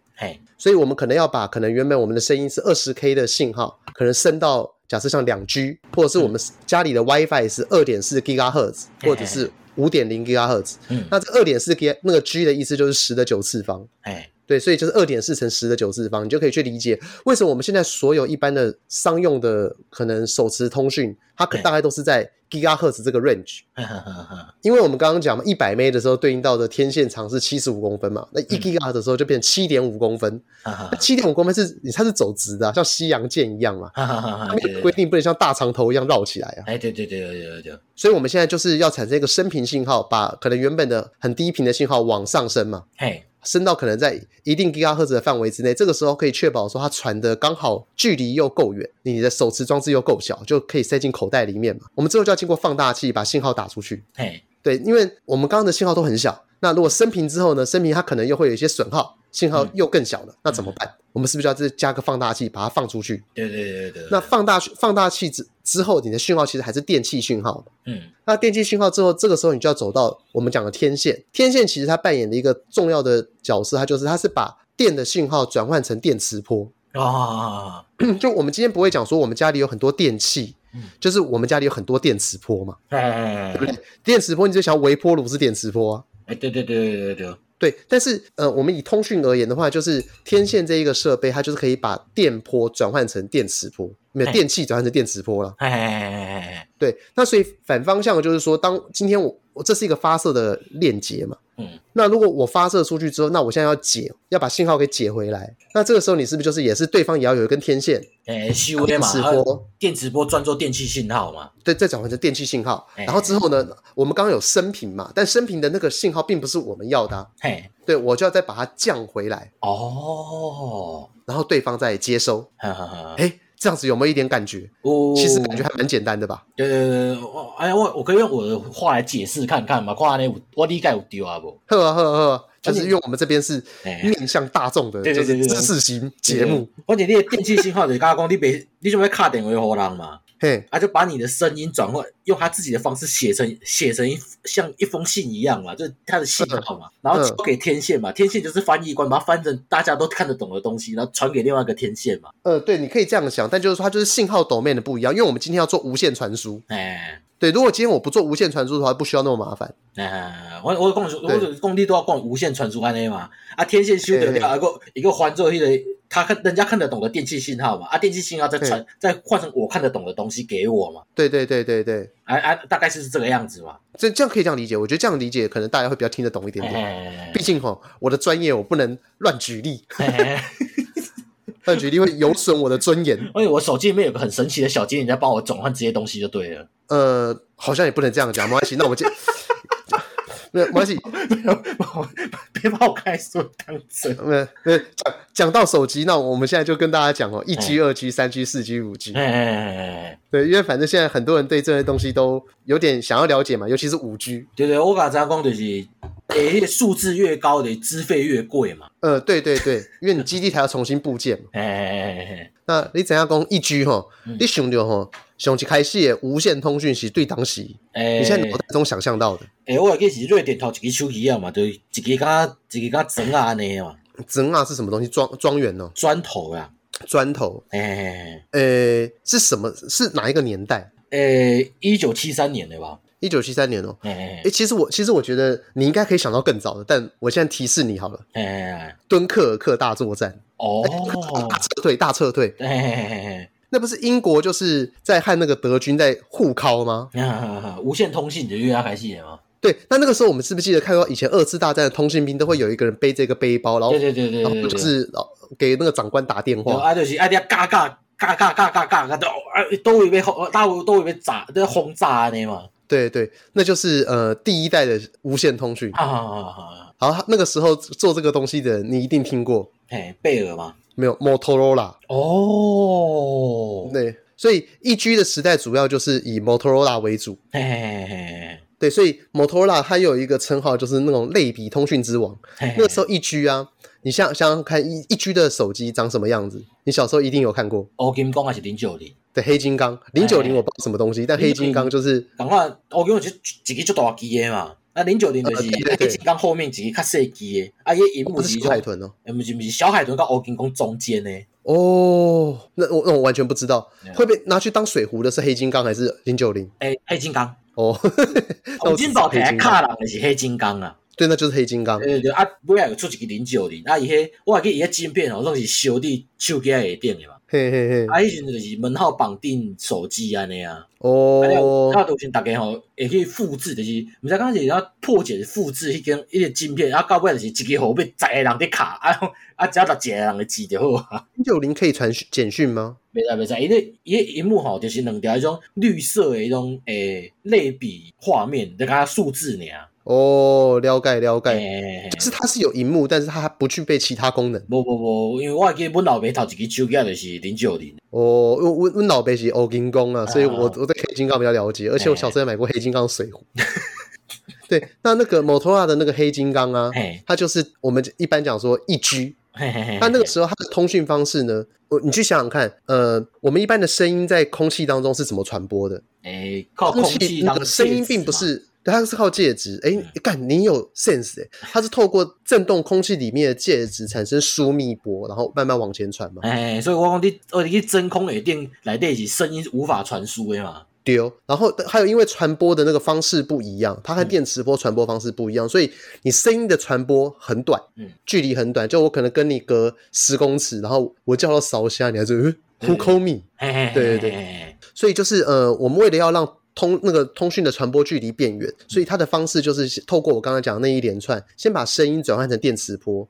Speaker 1: 所以我们可能要把可能原本我们的声音是二十 K 的信号，可能升到。假设像两 G，或者是我们家里的 WiFi 是二点四 GHz，或者是五点零 GHz，嗯，那这二点四 G 那个 G 的意思就是十的九次方，哎，对，所以就是二点四乘十的九次方，你就可以去理解为什么我们现在所有一般的商用的可能手持通讯，它可大概都是在。Gigahertz 这个 range，因为我们刚刚讲嘛，一百 m 的时候对应到的天线长是七十五公分嘛，那一 Gigahertz 的时候就变成七点五公分，七点五公分是它是走直的，啊，像西洋剑一样嘛，规定不能像大长头一样绕起来啊。哎，对对对对对对。所以我们现在就是要产生一个升频信号，把可能原本的很低频的信号往上升嘛。嘿。升到可能在一定吉赫兹的范围之内，这个时候可以确保说它传的刚好距离又够远，你的手持装置又够小，就可以塞进口袋里面嘛。我们之后就要经过放大器把信号打出去。嘿，对，因为我们刚刚的信号都很小，那如果升频之后呢，升频它可能又会有一些损耗。信号又更小了，那怎么办？我们是不是要再加个放大器把它放出去？对对对对。那放大放大器之之后，你的讯号其实还是电器讯号。嗯。那电器讯号之后，这个时候你就要走到我们讲的天线。天线其实它扮演的一个重要的角色，它就是它是把电的讯号转换成电磁波啊。就我们今天不会讲说我们家里有很多电器，就是我们家里有很多电磁波嘛。对不对？电磁波你就想微波炉是电磁波啊？哎，对对对对对对。对，但是呃，我们以通讯而言的话，就是天线这一个设备，它就是可以把电波转换成电磁波，没有电器转换成电磁波了。
Speaker 2: 嘿嘿嘿嘿嘿
Speaker 1: 对，那所以反方向就是说，当今天我我这是一个发射的链接嘛。嗯，那如果我发射出去之后，那我现在要解，要把信号给解回来。那这个时候你是不是就是也是对方也要有一根天线？
Speaker 2: 诶，修电磁波，电磁波转做电器信号嘛？
Speaker 1: 对，再转换成电器信号。然后之后呢，我们刚刚有升频嘛？但升频的那个信号并不是我们要的啊。嘿，对，我就要再把它降回来。
Speaker 2: 哦，
Speaker 1: 然后对方再接收。
Speaker 2: 哈哈哈。
Speaker 1: 诶这样子有没有一点感觉？哦，其实感觉还蛮简单的吧？
Speaker 2: 对对对，我哎呀，我我可以用我的话来解释看看嘛，看呢我理解有丢啊不？
Speaker 1: 呵啊呵啊呵，就是因为我们这边是面向大众的，就是知识型节目。
Speaker 2: 而且你的电器信号就是讲你别你准备卡电话给人嘛？
Speaker 1: 嘿，
Speaker 2: 他，就把你的声音转换，用他自己的方式写成写成一像一封信一样嘛，就是他的信号嘛，然后交给天线嘛，天线就是翻译官，把它翻成大家都看得懂的东西，然后传给另外一个天线嘛。
Speaker 1: 呃，对，你可以这样想，但就是说它就是信号 domain 的不一样，因为我们今天要做无线传输。
Speaker 2: 哎，
Speaker 1: 对，如果今天我不做无线传输的话，不需要那么麻烦。
Speaker 2: 哎，我我工我工地都要逛无线传输安尼嘛，啊，天线修得掉一个一个环做迄个。他看人家看得懂的电器信号嘛，啊，电器信号再传再换成我看得懂的东西给我嘛。
Speaker 1: 对对对对对，
Speaker 2: 啊啊，大概是这个样子嘛。
Speaker 1: 这这样可以这样理解，我觉得这样理解可能大家会比较听得懂一点点。嘿毕竟哈，我的专业我不能乱举例，乱举例会有损我的尊严。
Speaker 2: 而且我手机里面有个很神奇的小精灵在帮我转换这些东西就对了。
Speaker 1: 呃，好像也不能这样讲，没关系。那我们没有
Speaker 2: 关系，别把我开说当真。
Speaker 1: 没有，没有讲讲到手机，那我们现在就跟大家讲哦，一 G、二 G、三 G、四 G、五 G。哎，对，因为反正现在很多人对这些东西都有点想要了解嘛，尤其是五 G。
Speaker 2: 对对，我刚才讲就是，诶，数字越高的资费越贵嘛。
Speaker 1: 呃，对对对，因为你基地台要重新布建嘛。哎哎哎哎，那你怎样讲一 G 哈？你想到哈？上一开始的无线通讯是对当时，欸、你现在脑袋中想象到的。
Speaker 2: 诶、欸，我记是瑞典头一个手机啊嘛，就一个加一个加砖啊安尼嘛。
Speaker 1: 砖啊是什么东西？庄庄园哦。
Speaker 2: 砖头啊，
Speaker 1: 砖头。诶诶、是什么？是哪一个年代？
Speaker 2: 诶、欸，一九七三年的吧。
Speaker 1: 一九七三年哦。诶诶、欸欸，其实我其实我觉得你应该可以想到更早的，但我现在提示你好了。诶、欸，敦刻尔克大作战。哦。大撤退，大撤退。诶、欸。那不是英国就是在和那个德军在互敲吗？
Speaker 2: 无线通信的约阿开始的吗？
Speaker 1: 对，那那个时候我们是不是记得看到以前二次大战的通信兵都会有一个人背这个背包，然后
Speaker 2: 对对对对，
Speaker 1: 然后就是给那个长官打电话，
Speaker 2: 啊就是啊，啲嘎嘎嘎嘎嘎嘎嘎都都会被轰，大都会被炸，都轰炸的嘛。
Speaker 1: 对对，那就是呃第一代的无线通讯。
Speaker 2: 好好好好，
Speaker 1: 好，那个时候做这个东西的人，你一定听过，
Speaker 2: 嘿，贝尔吗？
Speaker 1: 没有，Motorola。
Speaker 2: 哦，
Speaker 1: 对，所以一 G 的时代主要就是以 Motorola 为主，
Speaker 2: 嘿嘿嘿嘿，
Speaker 1: 对，所以 Motorola 它有一个称号，就是那种类比通讯之王。嘿嘿，那个时候一 G 啊，你想想想看一一 G 的手机长什么样子？你小时候一定有看过。
Speaker 2: 黑金刚还是零九零？
Speaker 1: 对，黑金刚，零九零我不知道什么东西，但黑金刚就是。
Speaker 2: 赶快，黑金刚就自己就大机的嘛。那，零九零就是黑金刚后面几个较细机的，啊，伊萤幕是
Speaker 1: 小海豚哦，
Speaker 2: 不是不是小海豚跟黑金刚中间呢？
Speaker 1: 哦，那我那我完全不知道，会被拿去当水壶的是黑金刚还是零九零？
Speaker 2: 哎，黑金刚
Speaker 1: 哦，
Speaker 2: 黄金宝台卡人的是黑金刚啊，
Speaker 1: 对，那就是黑金刚。
Speaker 2: 对对对，啊，尾仔有出一个零九零，啊，伊迄我还记伊迄晶片哦，拢是烧伫手机下顶的嘛。
Speaker 1: 嘿嘿嘿，
Speaker 2: 啊，以前就是门号绑定手机安尼啊。
Speaker 1: 哦，
Speaker 2: 啊，都是大家吼会去复制，就是毋知刚开始要破解复制迄根迄个晶片，啊，到尾就是一个号被十个人伫卡，啊啊，只要十一个人来记就好啊。
Speaker 1: 零九零可以传简讯吗？
Speaker 2: 袂使袂使，因为伊个萤幕吼就是两条迄种绿色的迄种诶类比画面，就甲数字尔。
Speaker 1: 哦，了解了解，欸、就是它是有荧幕，但是它不具备其他功能。
Speaker 2: 不不不，因为我记得阮老爸头一支手机就是零九零。
Speaker 1: 哦，因为阮阮老爸是黑金刚啊，所以我我对黑金刚比较了解，而且我小时候也买过黑金刚水壶。欸、对，那那个 Motorola 的那个黑金刚啊，欸、它就是我们一般讲说一 G，它那个时候它的通讯方式呢，我你去想想看，呃，我们一般的声音在空气当中是怎么传播的？
Speaker 2: 哎、欸，靠空气那
Speaker 1: 个声音并不是。它是靠介质，哎、欸，干，你有 sense 哎、欸，它是透过震动空气里面的介质产生疏密波，然后慢慢往前传嘛。
Speaker 2: 哎、欸，所以我讲你，哦，你去真空耳电来电，是声音无法传输的嘛。
Speaker 1: 丢，然后还有因为传播的那个方式不一样，它和电磁波传播方式不一样，所以你声音的传播很短，嗯，距离很短，就我可能跟你隔十公尺，然后我叫到烧虾，你还是 Who call me？对对对，所以就是呃，我们为了要让通那个通讯的传播距离变远，所以它的方式就是透过我刚刚讲的那一连串，先把声音转换成电磁波。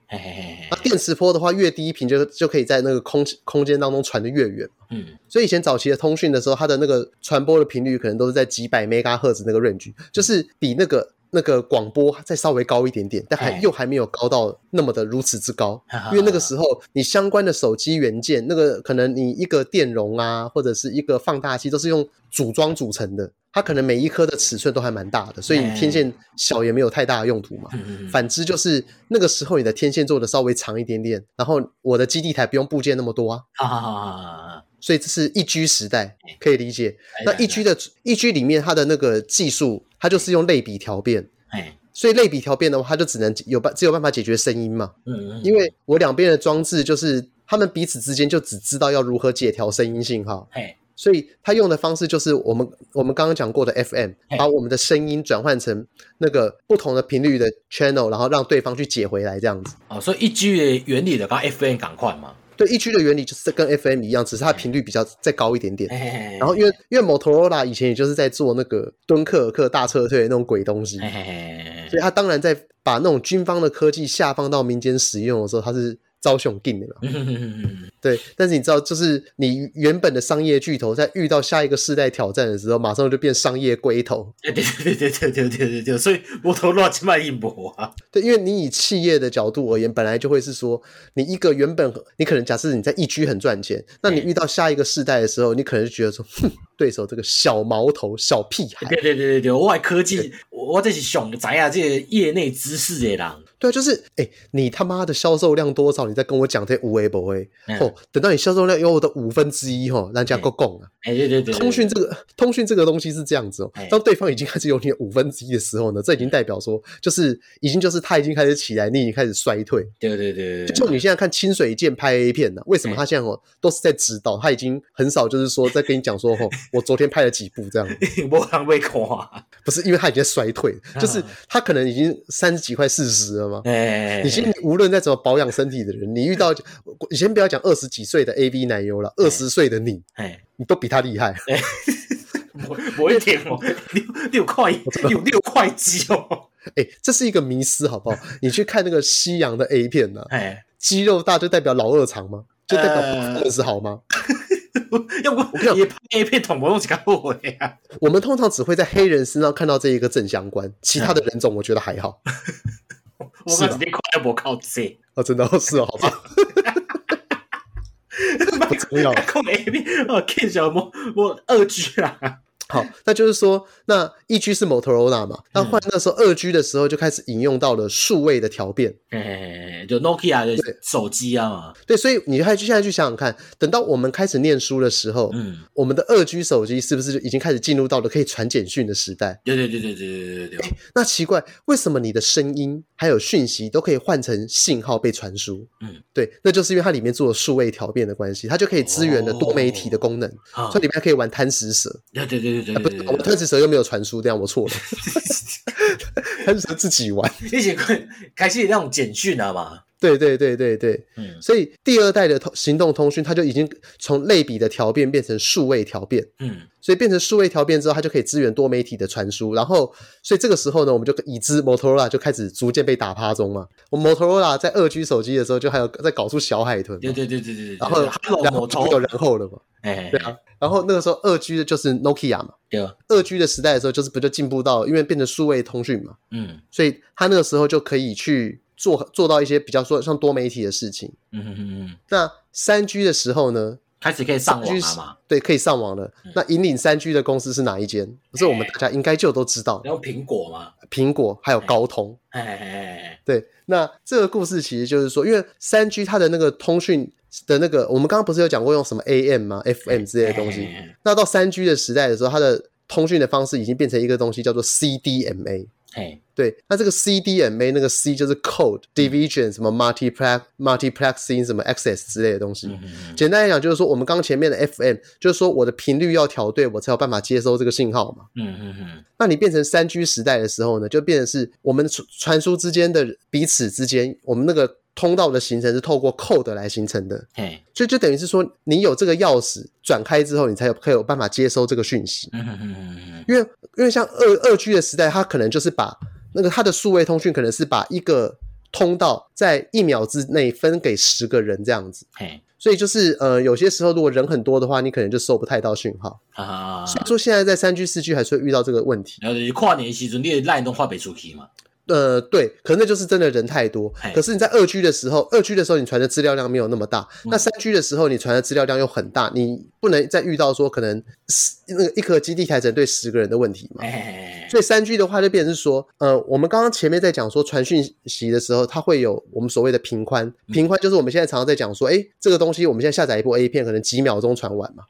Speaker 1: 那电磁波的话，越低频就就可以在那个空空间当中传得越远。嗯，所以以前早期的通讯的时候，它的那个传播的频率可能都是在几百 Megahertz 那个 range，就是比那个。那个广播再稍微高一点点，但还又还没有高到那么的如此之高，因为那个时候你相关的手机元件，那个可能你一个电容啊，或者是一个放大器，都是用组装组成的，它可能每一颗的尺寸都还蛮大的，所以你天线小也没有太大的用途嘛。反之就是那个时候你的天线做的稍微长一点点，然后我的基地台不用部件那么多啊。所以这是一居时代，可以理解。那一居的一居里面，它的那个技术，它就是用类比调变。所以类比调变的话，它就只能有办只有办法解决声音嘛。嗯，因为我两边的装置就是他们彼此之间就只知道要如何解调声音信号。所以他用的方式就是我们我们刚刚讲过的 FM，把我们的声音转换成那个不同的频率的 channel，然后让对方去解回来这样子。
Speaker 2: 哦，所以一 G 的原理的刚 FM 赶快嘛。
Speaker 1: 对，一 G 的原理就是跟 FM 一样，只是它频率比较再高一点点。然后因为因为 Motorola 以前也就是在做那个敦刻尔克大撤退的那种鬼东西，所以它当然在把那种军方的科技下放到民间使用的时候，它是。招熊定的嘛，对，但是你知道，就是你原本的商业巨头，在遇到下一个世代挑战的时候，马上就变商业龟头。
Speaker 2: 对对对对对对对对对，所以摩托罗拉起码一搏啊。
Speaker 1: 对，因为你以企业的角度而言，本来就会是说，你一个原本你可能假设你在一居很赚钱，那你遇到下一个世代的时候，你可能就觉得说，哼，对手这个小毛头、小屁孩。
Speaker 2: 对对对对对，我外科技，我这是熊仔啊，这个业内知识的人。
Speaker 1: 对，就是哎、欸，你他妈的销售量多少？你再跟我讲这无为不为哦。等到你销售量有我的五分之一哈，人家够供了。哎，对对对，通讯这个通讯这个东西是这样子哦。当对方已经开始有你的五分之一的时候呢，这已经代表说，就是已经就是他已经开始起来，你已经开始衰退。
Speaker 2: 对对对对，
Speaker 1: 就你现在看清水健拍 A 片呢，为什么他现在哦都是在指导？他已经很少就是说在跟你讲说哦，我昨天拍了几部这样。
Speaker 2: 我还没看，
Speaker 1: 不是因为他已经在衰退，就是他可能已经三十几块四十了嘛。哎。你现在无论再怎么保养身体的人，你遇到 你先不要讲二十几岁的 AV 男优了，二十岁的你，哎，你都比他厉害。
Speaker 2: 我我一天哦，六六块，有六块肌哦。
Speaker 1: 哎，这是一个迷思，好不好？你去看那个西洋的 A 片呢，哎，肌肉大就代表老二长吗？就代表二十好吗？
Speaker 2: 要不我也拍 A 片，捅我用几个后悔啊？
Speaker 1: 我们通常只会在黑人身上看到这一个正相关，其他的人种我觉得还好。
Speaker 2: 我靠，这块要不靠这？
Speaker 1: 哦，真的是哦，好吧。不重要。
Speaker 2: 看 A 片哦，看小莫我二 G 啦。
Speaker 1: 好，那就是说，那一 G 是 Motorola 嘛？那换那时候二 G 的时候，就开始引用到了数位的调变。
Speaker 2: 哎，就 Nokia 的手机啊嘛。
Speaker 1: 对，所以你还去现在去想想看，等到我们开始念书的时候，嗯，我们的二 G 手机是不是就已经开始进入到了可以传简讯的时代？
Speaker 2: 对对对对对对对对对。
Speaker 1: 那奇怪，为什么你的声音还有讯息都可以换成信号被传输？嗯，对，那就是因为它里面做了数位调变的关系，它就可以支援了多媒体的功能，所以里面还可以玩贪食蛇。
Speaker 2: 对对对。
Speaker 1: 啊、不是，我们贪食蛇又没有传输，这样我错了。贪食蛇自己玩，
Speaker 2: 一起开始那种简讯啊嘛？
Speaker 1: 对对对对对，嗯，所以第二代的通行动通讯，它就已经从类比的调变变成数位调变，嗯，所以变成数位调变之后，它就可以支援多媒体的传输。然后，所以这个时候呢，我们就已知 Motorola 就开始逐渐被打趴中嘛。我 Motorola 在二 G 手机的时候，就还有在搞出小海豚，
Speaker 2: 对对对对对，
Speaker 1: 然后然后有然后了嘛，哎，对啊。然后那个时候，二 G 的就是 Nokia 嘛，对啊。二 G 的时代的时候，就是不就进步到，因为变成数位通讯嘛，嗯，所以它那个时候就可以去做做到一些比较说像多媒体的事情，嗯嗯嗯。那三 G 的时候呢，
Speaker 2: 开始可以上网了嘛？
Speaker 1: 对，可以上网了。那引领三 G 的公司是哪一间？不是我们大家应该就都知道，
Speaker 2: 然后苹果嘛，
Speaker 1: 苹果还有高通，哎哎哎，对。那这个故事其实就是说，因为三 G 它的那个通讯。的那个，我们刚刚不是有讲过用什么 AM 吗？FM 之类的东西。欸、那到三 G 的时代的时候，它的通讯的方式已经变成一个东西，叫做 CDMA。
Speaker 2: 嘿，
Speaker 1: 对，那这个 CDMA 那个 C 就是 code division，什么 multiplex multiplexing，什么 access 之类的东西。简单来讲，就是说我们刚前面的 FM，就是说我的频率要调对，我才有办法接收这个信号嘛。
Speaker 2: 嗯嗯嗯。
Speaker 1: 那你变成三 G 时代的时候呢，就变成是我们传传输之间的彼此之间，我们那个。通道的形成是透过 code 来形成的，
Speaker 2: 嘿，
Speaker 1: 所以就等于是说，你有这个钥匙转开之后，你才有可以有办法接收这个讯息。
Speaker 2: 嗯嗯嗯
Speaker 1: 因为因为像二二 G 的时代，它可能就是把那个它的数位通讯可能是把一个通道在一秒之内分给十个人这样子。
Speaker 2: 嘿，
Speaker 1: 所以就是呃，有些时候如果人很多的话，你可能就收不太到讯号。
Speaker 2: 啊，
Speaker 1: 所以说现在在三 G 四 G 还是会遇到这个问题。
Speaker 2: 然后跨年时阵，你的 line 都发不出去嘛。
Speaker 1: 呃，对，可能那就是真的人太多。可是你在二 G 的时候，二 G 的时候你传的资料量没有那么大，嗯、那三 G 的时候你传的资料量又很大，你不能再遇到说可能那个一颗基地台只能对十个人的问题嘛。所以三 G 的话就变成是说，呃，我们刚刚前面在讲说传讯息的时候，它会有我们所谓的频宽，频宽就是我们现在常常在讲说，哎，这个东西我们现在下载一部 A 片，可能几秒钟传完嘛。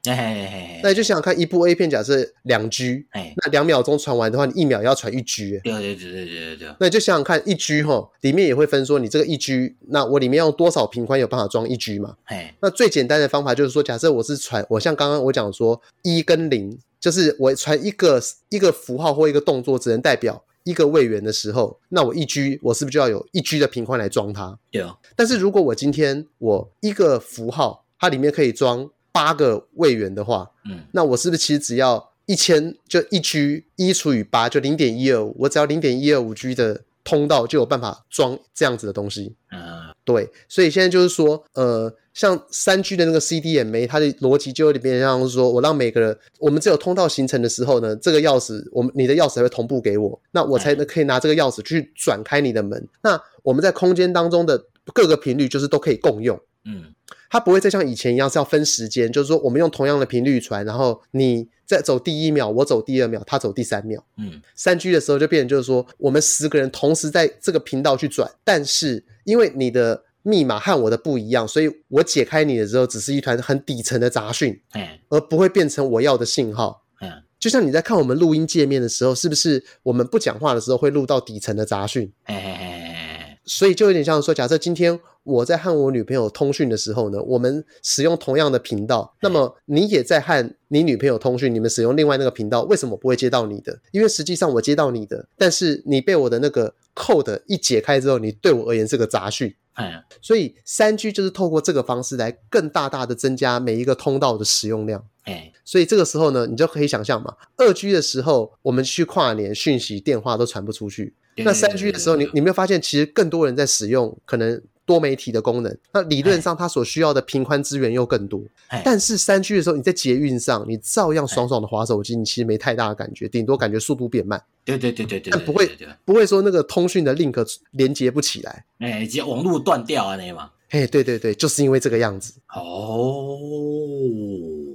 Speaker 1: 那你就想想看，一部 A 片假设两 G，那两秒钟传完的话，你一秒要传一 G。
Speaker 2: 对对对对对对。
Speaker 1: 那你就想想看，一 G 哈，里面也会分说你这个一 G，那我里面用多少频宽有办法装一 G 嘛？那最简单的方法就是说，假设我是传，我像刚刚我讲说一跟零。就是我传一个一个符号或一个动作，只能代表一个位元的时候，那我一 G 我是不是就要有一 G 的频宽来装它？
Speaker 2: 对。
Speaker 1: 但是如果我今天我一个符号它里面可以装八个位元的话，
Speaker 2: 嗯，
Speaker 1: 那我是不是其实只要一千就一 G 一除以八就零点一二五，我只要零点一二五 G 的通道就有办法装这样子的东西。
Speaker 2: 嗯，
Speaker 1: 对。所以现在就是说，呃。像三 G 的那个 CDMA，它的逻辑就有点像是说，我让每个人，我们只有通道形成的时候呢，这个钥匙，我们你的钥匙才会同步给我，那我才能可以拿这个钥匙去转开你的门。那我们在空间当中的各个频率就是都可以共用，
Speaker 2: 嗯，
Speaker 1: 它不会再像以前一样是要分时间，就是说我们用同样的频率传，然后你在走第一秒，我走第二秒，他走第三秒，
Speaker 2: 嗯，
Speaker 1: 三 G 的时候就变成就是说，我们十个人同时在这个频道去转，但是因为你的。密码和我的不一样，所以我解开你的时候，只是一团很底层的杂讯，
Speaker 2: 嗯，
Speaker 1: 而不会变成我要的信号，
Speaker 2: 嗯，
Speaker 1: 就像你在看我们录音界面的时候，是不是我们不讲话的时候会录到底层的
Speaker 2: 杂讯？
Speaker 1: 所以就有点像说，假设今天我在和我女朋友通讯的时候呢，我们使用同样的频道，那么你也在和你女朋友通讯，你们使用另外那个频道，为什么不会接到你的？因为实际上我接到你的，但是你被我的那个 code 一解开之后，你对我而言是个杂讯。
Speaker 2: 嗯，
Speaker 1: 所以三 G 就是透过这个方式来更大大的增加每一个通道的使用量。
Speaker 2: 哎，
Speaker 1: 所以这个时候呢，你就可以想象嘛，二 G 的时候我们去跨年，讯息、电话都传不出去。那三 G 的时候，你你没有发现，其实更多人在使用可能多媒体的功能。那理论上，它所需要的频宽资源又更多。但是三 G 的时候，你在捷运上，你照样爽爽的滑手机，你其实没太大的感觉，顶多感觉速度变慢。
Speaker 2: 对对对对对，
Speaker 1: 但不会不会说那个通讯的 link 连接不起来。
Speaker 2: 哎，直接网络断掉啊，那嘛。
Speaker 1: 嘿，对对对，就是因为这个样子。
Speaker 2: 哦，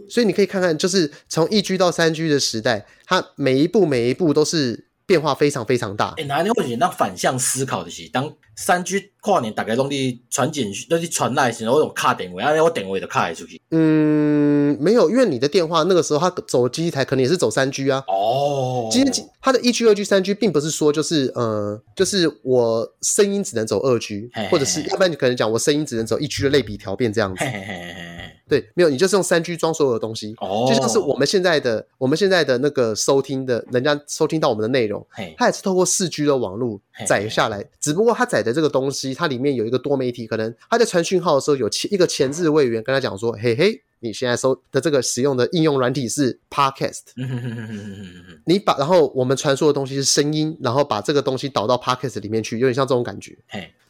Speaker 1: 所以你可以看看，就是从一 G 到三 G 的时代，它每一步每一步都是。变化非常非常大。
Speaker 2: 哎、欸，那你为什么当反向思考的是，当三 G 跨年大概拢伫传简讯，都是传来时，我用卡电话，啊，我电话就卡出去。
Speaker 1: 嗯，没有，因为你的电话那个时候它走基地台可能也是走三 G 啊。
Speaker 2: 哦。今天
Speaker 1: 它的一 G、二 G、三 G，并不是说就是呃，就是我声音只能走二 G，或者是要不然你可能讲我声音只能走一 G 的类比调变这样子。
Speaker 2: 嘿嘿嘿嘿
Speaker 1: 对，没有，你就是用三 G 装所有的东西，
Speaker 2: 哦，
Speaker 1: 就像是我们现在的我们现在的那个收听的，人家收听到我们的内容，它也是透过四 G 的网络载下来，只不过它载的这个东西，它里面有一个多媒体，可能它在传讯号的时候有前一个前置位元跟他讲说，嘿嘿，你现在收的这个使用的应用软体是 Podcast，你把然后我们传输的东西是声音，然后把这个东西导到 Podcast 里面去，有点像这种感觉。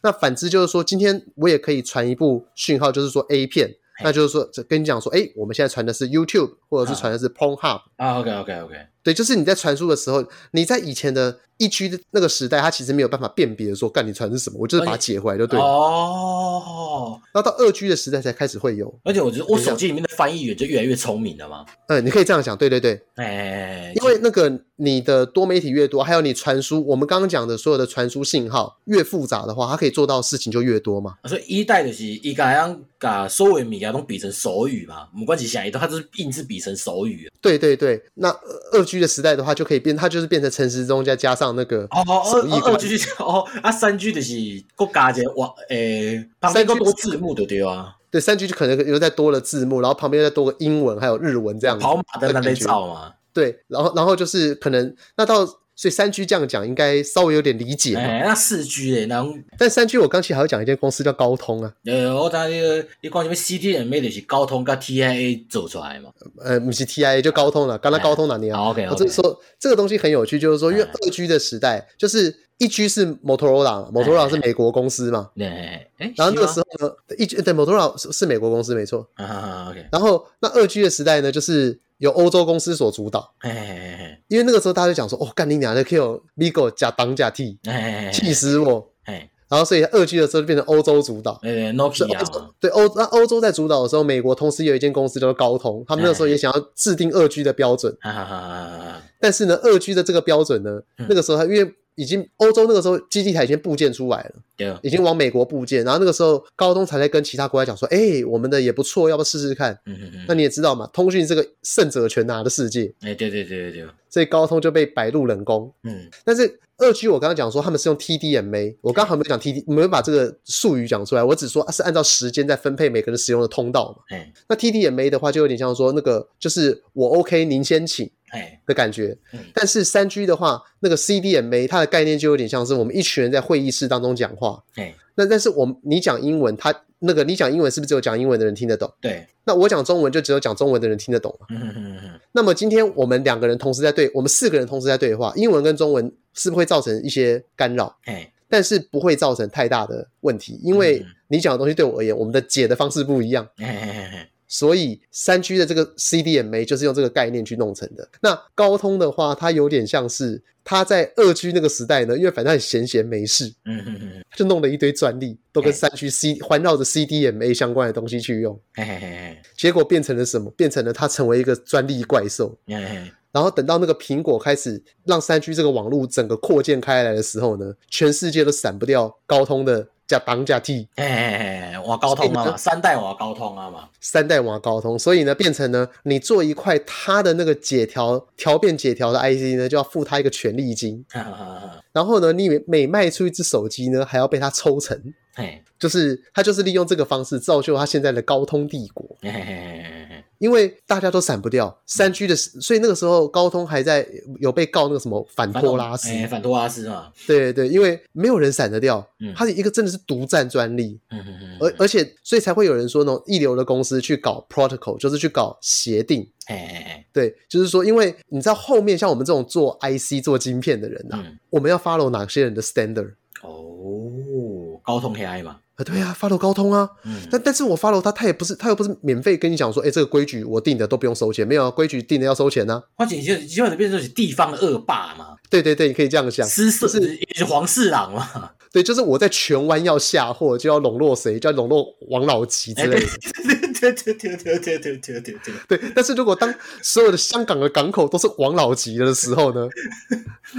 Speaker 1: 那反之就是说，今天我也可以传一部讯号，就是说 A 片。那就是说，跟你讲说，哎，我们现在传的是 YouTube，或者是传的是 Pornhub
Speaker 2: 啊。OK OK OK。
Speaker 1: 对，就是你在传输的时候，你在以前的一区的那个时代，它其实没有办法辨别说，干你传的是什么，我就是把它解回来就对了。
Speaker 2: 哦。然
Speaker 1: 后到二 G 的时代才开始会有。
Speaker 2: 而且我觉得我手机里面的翻译员就越来越聪明了嘛。
Speaker 1: 嗯，你可以这样想，对对对。
Speaker 2: 哎，
Speaker 1: 因为那个你的多媒体越多，还有你传输，我们刚刚讲的所有的传输信号越复杂的话，它可以做到的事情就越多嘛。
Speaker 2: 所以一代就是一个样把所有米啊都比成手语嘛，没关系，下一代它就是硬是比成手语。
Speaker 1: 对对对，那二 G。G 的时代的话，就可以变，它就是变成陈时中再加上那个
Speaker 2: 哦哦二二 G 哦啊三 G 就是国家的哇诶，旁边多字幕的对啊，
Speaker 1: 对三 G 就可能又再多了字幕，然后旁边再多个英文还有日文这样子。
Speaker 2: 跑马灯那边照嘛。
Speaker 1: 对，然后然后就是可能那到。所以三 G 这样讲应该稍微有点理解。
Speaker 2: 哎，那四 G 嘞，那
Speaker 1: 但三 G 我刚才还要讲一间公司叫高通啊。
Speaker 2: 呃，我讲那个，你讲什么 CDMA 就是高通跟 TIA 走出来嘛？
Speaker 1: 呃，不是 TIA 就高通了，刚才高通哪年啊
Speaker 2: ？OK，
Speaker 1: 我就是说这个东西很有趣，就是说因为二 G 的时代，就是一 G 是 Motorola，Motorola 是美国公司嘛。对，然后那个时候呢，一 G 对 Motorola 是是美国公司没错。啊，OK。然后那二 G 的时代呢，就是。由欧洲公司所主导，因为那个时候大家就讲说，哦，干你娘的，Q Vigo 假当假替，气死我，然后所以二 G 的时候就变成欧洲主导，
Speaker 2: 哎，Nokia，
Speaker 1: 对欧那欧洲在主导的时候，美国同时有一间公司叫做高通，他们那个时候也想要制定二 G 的标准，但是呢，二 G 的这个标准呢，那个时候他因为。已经欧洲那个时候基地台已经部件出来了，对，已经往美国部件，然后那个时候高通才在跟其他国家讲说，哎、欸，我们的也不错，要不要试试看？嗯嗯嗯。那你也知道嘛，通讯这个胜者全拿的世界，
Speaker 2: 哎、欸，对对对对对。
Speaker 1: 所以高通就被摆入冷宫。嗯，但是二 G 我刚刚讲说他们是用 TDMA，我刚好没有讲 TD，没有把这个术语讲出来，我只说是按照时间在分配每个人使用的通道嘛。哎、欸，那 TDMA 的话就有点像说那个就是我 OK，您先请。的感觉，但是三 G 的话，那个 CDMA 它的概念就有点像是我们一群人在会议室当中讲话。那但是我们你讲英文，他那个你讲英文是不是只有讲英文的人听得懂？对。那我讲中文就只有讲中文的人听得懂。那么今天我们两个人同时在对，我们四个人同时在对话，英文跟中文是不是会造成一些干扰？哎但是不会造成太大的问题，因为你讲的东西对我而言，我们的解的方式不一样。所以三 G 的这个 CDMA 就是用这个概念去弄成的。那高通的话，它有点像是它在二 G 那个时代呢，因为反正很闲闲没事，嗯哼哼，就弄了一堆专利，都跟三 G C 环绕着 CDMA 相关的东西去用，嘿嘿嘿，结果变成了什么？变成了它成为一个专利怪兽。然后等到那个苹果开始让三 G 这个网络整个扩建开来的时候呢，全世界都闪不掉高通的。加当加 T，哎哎哎，哇高通啊，三代我高通啊嘛，三代我高通，所以呢，变成呢，你做一块它的那个解条调变解条的 IC 呢，就要付他一个权利金，然后呢，你每每卖出一只手机呢，还要被他抽成，哎就是他就是利用这个方式造就他现在的高通帝国。因为大家都闪不掉三 G 的，所以那个时候高通还在有被告那个什么反托拉斯，
Speaker 2: 反托拉斯嘛，
Speaker 1: 对对，因为没有人闪得掉，它是一个真的是独占专利，嗯嗯嗯而而且所以才会有人说那种一流的公司去搞 protocol，就是去搞协定，对，就是说，因为你知道后面像我们这种做 IC 做晶片的人啊，我们要 follow 哪些人的 standard？
Speaker 2: 哦，高通 AI 嘛。
Speaker 1: 啊，对啊，follow 高通啊，嗯，但但是我 follow 他，他也不是，他又不是免费跟你讲说，哎，这个规矩我定的都不用收钱，没有啊，规矩定的要收钱呢。
Speaker 2: 而且就就变成是地方的恶霸嘛。
Speaker 1: 对对对，你可以这样想，
Speaker 2: 私是是黄四郎嘛。
Speaker 1: 对，就是我在荃湾要下货，就要笼络谁，就要笼络王老吉之类的。对对对对对对对对对对。对，但是如果当所有的香港的港口都是王老吉的时候呢，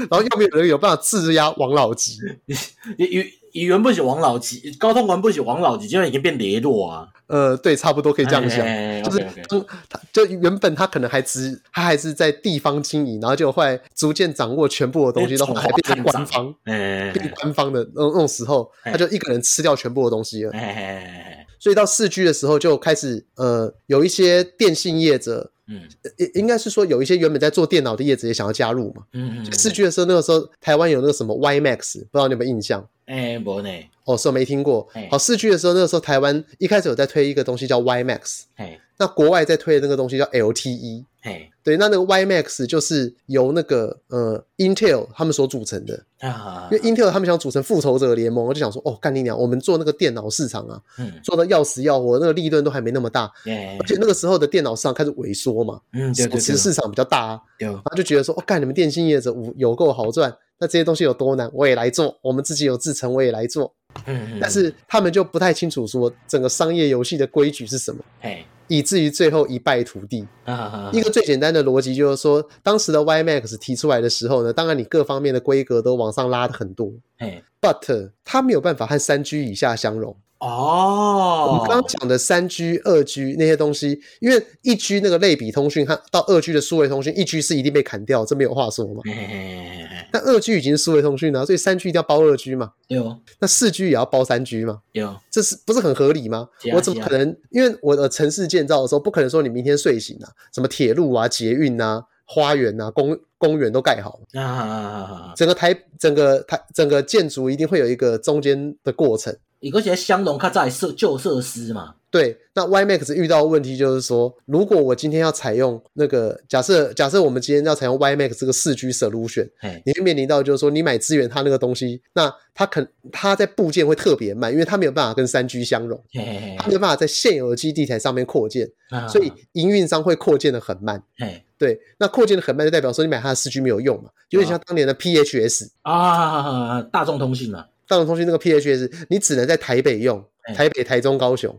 Speaker 1: 然后又没有人有办法制压王老吉？你
Speaker 2: 你你原本是王老吉，高通原本是王老吉，现在已经变雷诺啊。
Speaker 1: 呃，对，差不多可以这样想，就是就他就原本他可能还只他还是在地方经营，然后就后来逐渐掌握全部的东西，然后还变成官方，变官方的那种那种时候，他就一个人吃掉全部的东西了。所以到四 G 的时候，就开始呃有一些电信业者。嗯，应应该是说有一些原本在做电脑的业者也想要加入嘛。嗯嗯。四 G 的时候，那个时候台湾有那个什么 WiMax，不知道你有没有印象？
Speaker 2: 哎，没呢。
Speaker 1: 哦，是我没听过。好，四 G 的时候，那个时候台湾一开始有在推一个东西叫 WiMax。哎。那国外在推的那个东西叫 LTE。嘿，对，那那个 WiMax 就是由那个呃 Intel 他们所组成的啊，因为 Intel 他们想组成复仇者联盟，我就想说，哦，干你娘，我们做那个电脑市场啊，嗯，做的要死要活，那个利润都还没那么大，而且那个时候的电脑市场开始萎缩嘛，嗯，手持市场比较大啊，然后就觉得说，哦，干你们电信业者有够好赚，那这些东西有多难，我也来做，我们自己有制成，我也来做，嗯，但是他们就不太清楚说整个商业游戏的规矩是什么，嘿。以至于最后一败涂地。一个最简单的逻辑就是说，当时的 WiMax 提出来的时候呢，当然你各方面的规格都往上拉的很多，But 它没有办法和三 G 以下相容。
Speaker 2: 哦，
Speaker 1: 我们刚刚讲的三 G、二 G 那些东西，因为一 G 那个类比通讯，和到二 G 的数位通讯，一 G 是一定被砍掉，这没有话说嘛。但二 G 已经是数位通讯了，所以三 G 一定要包二 G 嘛。
Speaker 2: 有。
Speaker 1: 那四 G 也要包三 G 嘛？
Speaker 2: 有。
Speaker 1: 这是不是很合理吗？我怎么可能？因为我的城市建造的时候，不可能说你明天睡醒啊，什么铁路啊、捷运啊、花园啊、公公园都盖好啊。整个台、整个台、整个建筑一定会有一个中间的过程。
Speaker 2: 一个是相容，它在设旧设施嘛。
Speaker 1: 对，那 WiMAX 遇到的问题就是说，如果我今天要采用那个假设，假设我们今天要采用 WiMAX 这个四 G solution，你会面临到就是说，你买资源它那个东西，那它可它在部件会特别慢，因为它没有办法跟三 G 相容，它没有办法在现有的基地台上面扩建，所以营运商会扩建的很慢。对，那扩建的很慢就代表说你买它的四 G 没有用嘛，有点像当年的 PHS
Speaker 2: 啊，大众通信嘛。
Speaker 1: 大众通讯那个 PHS，你只能在台北用，台北、台中、高雄。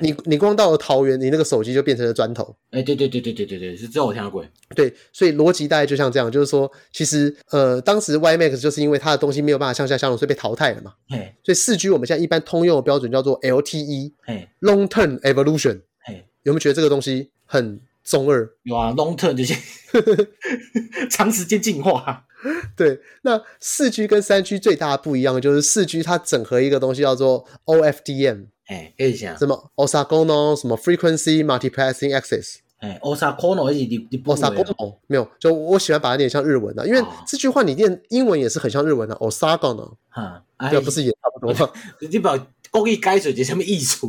Speaker 1: 你你光到了桃园，你那个手机就变成了砖头。
Speaker 2: 哎，对对对对对对对，是这我听过。
Speaker 1: 对，所以逻辑大概就像这样，就是说，其实呃，当时 WiMAX 就是因为它的东西没有办法向下相容，所以被淘汰了嘛。所以四 G 我们现在一般通用的标准叫做 LTE，Long Term Evolution。有没有觉得这个东西很中二？
Speaker 2: 有啊，Long Term 这些 长时间进化。
Speaker 1: 对，那四 G 跟三 G 最大的不一样就是四 G 它整合一个东西叫做 OFDM，
Speaker 2: 哎，可以讲
Speaker 1: 什么 Orthogonal 什么 Frequency Multiplexing Access，
Speaker 2: 哎，Orthogonal 是你你
Speaker 1: Orthogonal 没有，就我喜欢把它念像日文的，因为这句话你念英文也是很像日文的 Orthogonal，哈，对，不是也差不多吗？
Speaker 2: 你把故意改成什么意思？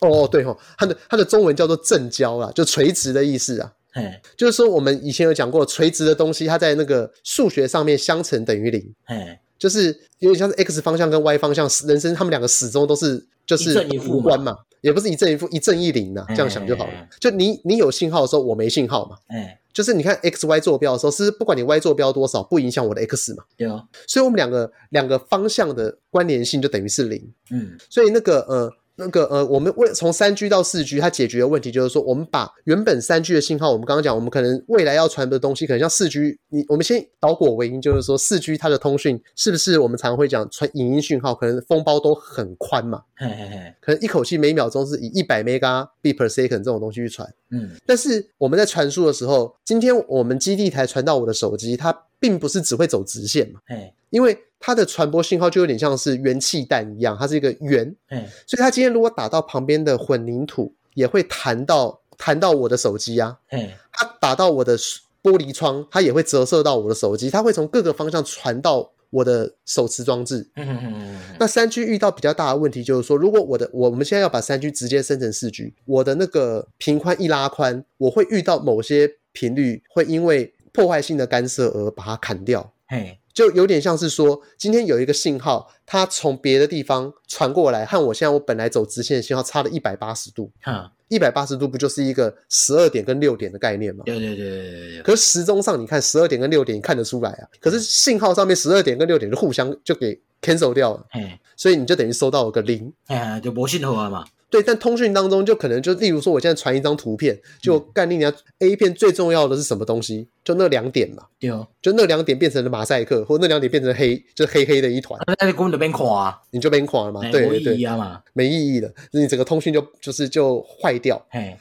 Speaker 1: 哦哦，对哦，它的它的中文叫做正交啦，就垂直的意思啊。
Speaker 2: 嘿，
Speaker 1: 就是说，我们以前有讲过，垂直的东西，它在那个数学上面相乘等于零。
Speaker 2: 嘿，
Speaker 1: 就是有点像是 x 方向跟 y 方向，人生他们两个始终都是就是
Speaker 2: 一正一负
Speaker 1: 嘛，嘛，也不是一正一负，一正一零呐，这样想就好了。就你你有信号的时候，我没信号嘛。
Speaker 2: 哎，
Speaker 1: 就是你看 x y 坐标的时候，是不管你 y 坐标多少，不影响我的 x 嘛。
Speaker 2: 对啊，
Speaker 1: 所以我们两个两个方向的关联性就等于是零。
Speaker 2: 嗯，
Speaker 1: 所以那个呃。那个呃，我们为从三 G 到四 G，它解决的问题就是说，我们把原本三 G 的信号，我们刚刚讲，我们可能未来要传的东西，可能像四 G，你我们先导果为因，就是说四 G 它的通讯是不是我们常常会讲传影音讯号，可能封包都很宽嘛，
Speaker 2: 嘿嘿嘿，
Speaker 1: 可能一口气每秒钟是以一百 Megabit per second 这种东西去传，
Speaker 2: 嗯，
Speaker 1: 但是我们在传输的时候，今天我们基地台传到我的手机，它并不是只会走直线嘛，
Speaker 2: 嘿，
Speaker 1: 因为。它的传播信号就有点像是元气弹一样，它是一个圆，
Speaker 2: 嗯，
Speaker 1: 所以它今天如果打到旁边的混凝土，也会弹到弹到我的手机啊，
Speaker 2: 嗯，
Speaker 1: 它打到我的玻璃窗，它也会折射到我的手机，它会从各个方向传到我的手持装置。
Speaker 2: 嗯嗯嗯。
Speaker 1: 那三 G 遇到比较大的问题就是说，如果我的我们现在要把三 G 直接生成四 G，我的那个频宽一拉宽，我会遇到某些频率会因为破坏性的干涉而把它砍掉。
Speaker 2: 嘿。
Speaker 1: 就有点像是说，今天有一个信号，它从别的地方传过来，和我现在我本来走直线的信号差了一百八十度。
Speaker 2: 哈，
Speaker 1: 一百八十度不就是一个十二点跟六点的概念吗？
Speaker 2: 对对对对对。
Speaker 1: 可是时钟上你看十二点跟六点，你看得出来啊。可是信号上面十二点跟六点就互相就给 cancel 掉了。
Speaker 2: 嘿，
Speaker 1: 所以你就等于收到了个零。
Speaker 2: 哎，就没信号了嘛。
Speaker 1: 对，但通讯当中就可能就例如说，我现在传一张图片，就干你娘 A 片最重要的是什么东西？就那两点嘛。
Speaker 2: 对哦，
Speaker 1: 就那两点变成了马赛克，或那两点变成黑，就黑黑的一团。
Speaker 2: 那你根本就变垮，你
Speaker 1: 就变垮了嘛？对对对，
Speaker 2: 没意义啊嘛，
Speaker 1: 没意义了，你整个通讯就就是就坏掉。
Speaker 2: 嘿，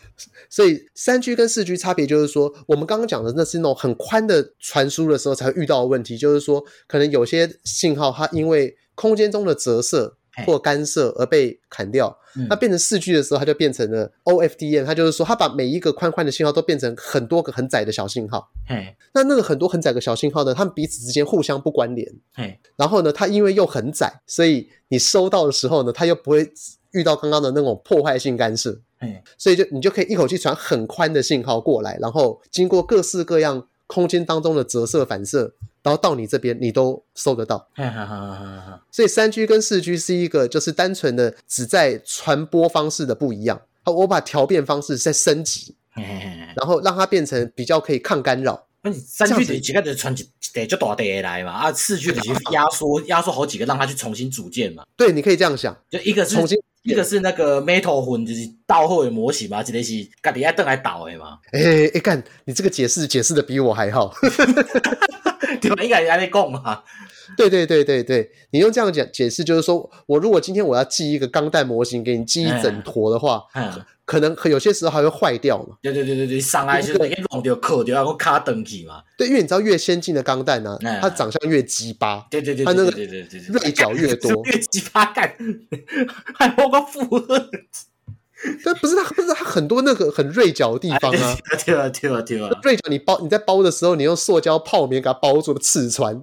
Speaker 1: 所以三 G 跟四 G 差别就是说，我们刚刚讲的那是那种很宽的传输的时候才会遇到的问题，就是说可能有些信号它因为空间中的折射。或干涉而被砍掉，那变成四 G 的时候，它就变成了 OFDM，它就是说，它把每一个宽宽的信号都变成很多个很窄的小信号。
Speaker 2: 嘿，
Speaker 1: 那那个很多很窄的小信号呢，它们彼此之间互相不关联。
Speaker 2: 嘿，
Speaker 1: 然后呢，它因为又很窄，所以你收到的时候呢，它又不会遇到刚刚的那种破坏性干涉。
Speaker 2: 嘿，
Speaker 1: 所以就你就可以一口气传很宽的信号过来，然后经过各式各样空间当中的折射反射。然后到你这边，你都收得到。所以三 G 跟四 G 是一个，就是单纯的只在传播方式的不一样。我把调变方式再升级，然后让它变成比较可以抗干扰。
Speaker 2: 那你三 G 的几个就传几得就大得来嘛？啊，四 G 的就压缩压缩好几个，让它去重新组建嘛？
Speaker 1: 对，你可以这样想，
Speaker 2: 就一个是重新，一个是那个 Metal 混，就是倒后的模型嘛，这个是家己爱转来倒的嘛？
Speaker 1: 哎哎干，你这个解释解释的比我还好。
Speaker 2: 对吧？应该安尼讲嘛。
Speaker 1: 对对对对对，你用这样讲解释，就是说我如果今天我要寄一个钢弹模型给你，寄一整坨的话，嗯嗯、可能有些时候还会坏掉嘛。
Speaker 2: 对对对对对，上来就一弄掉、扣掉，然后卡登去嘛。
Speaker 1: 对，因为你知道越先进的钢弹呢，它长相越鸡巴。
Speaker 2: 对对对，
Speaker 1: 它那个锐角越多，
Speaker 2: 越鸡巴干，还包括负荷。
Speaker 1: 但不是它，不是它很多那个很锐角的地方啊！
Speaker 2: 对啊，对啊，对啊！
Speaker 1: 锐角你包你在包的时候，你用塑胶泡棉给它包住了刺穿。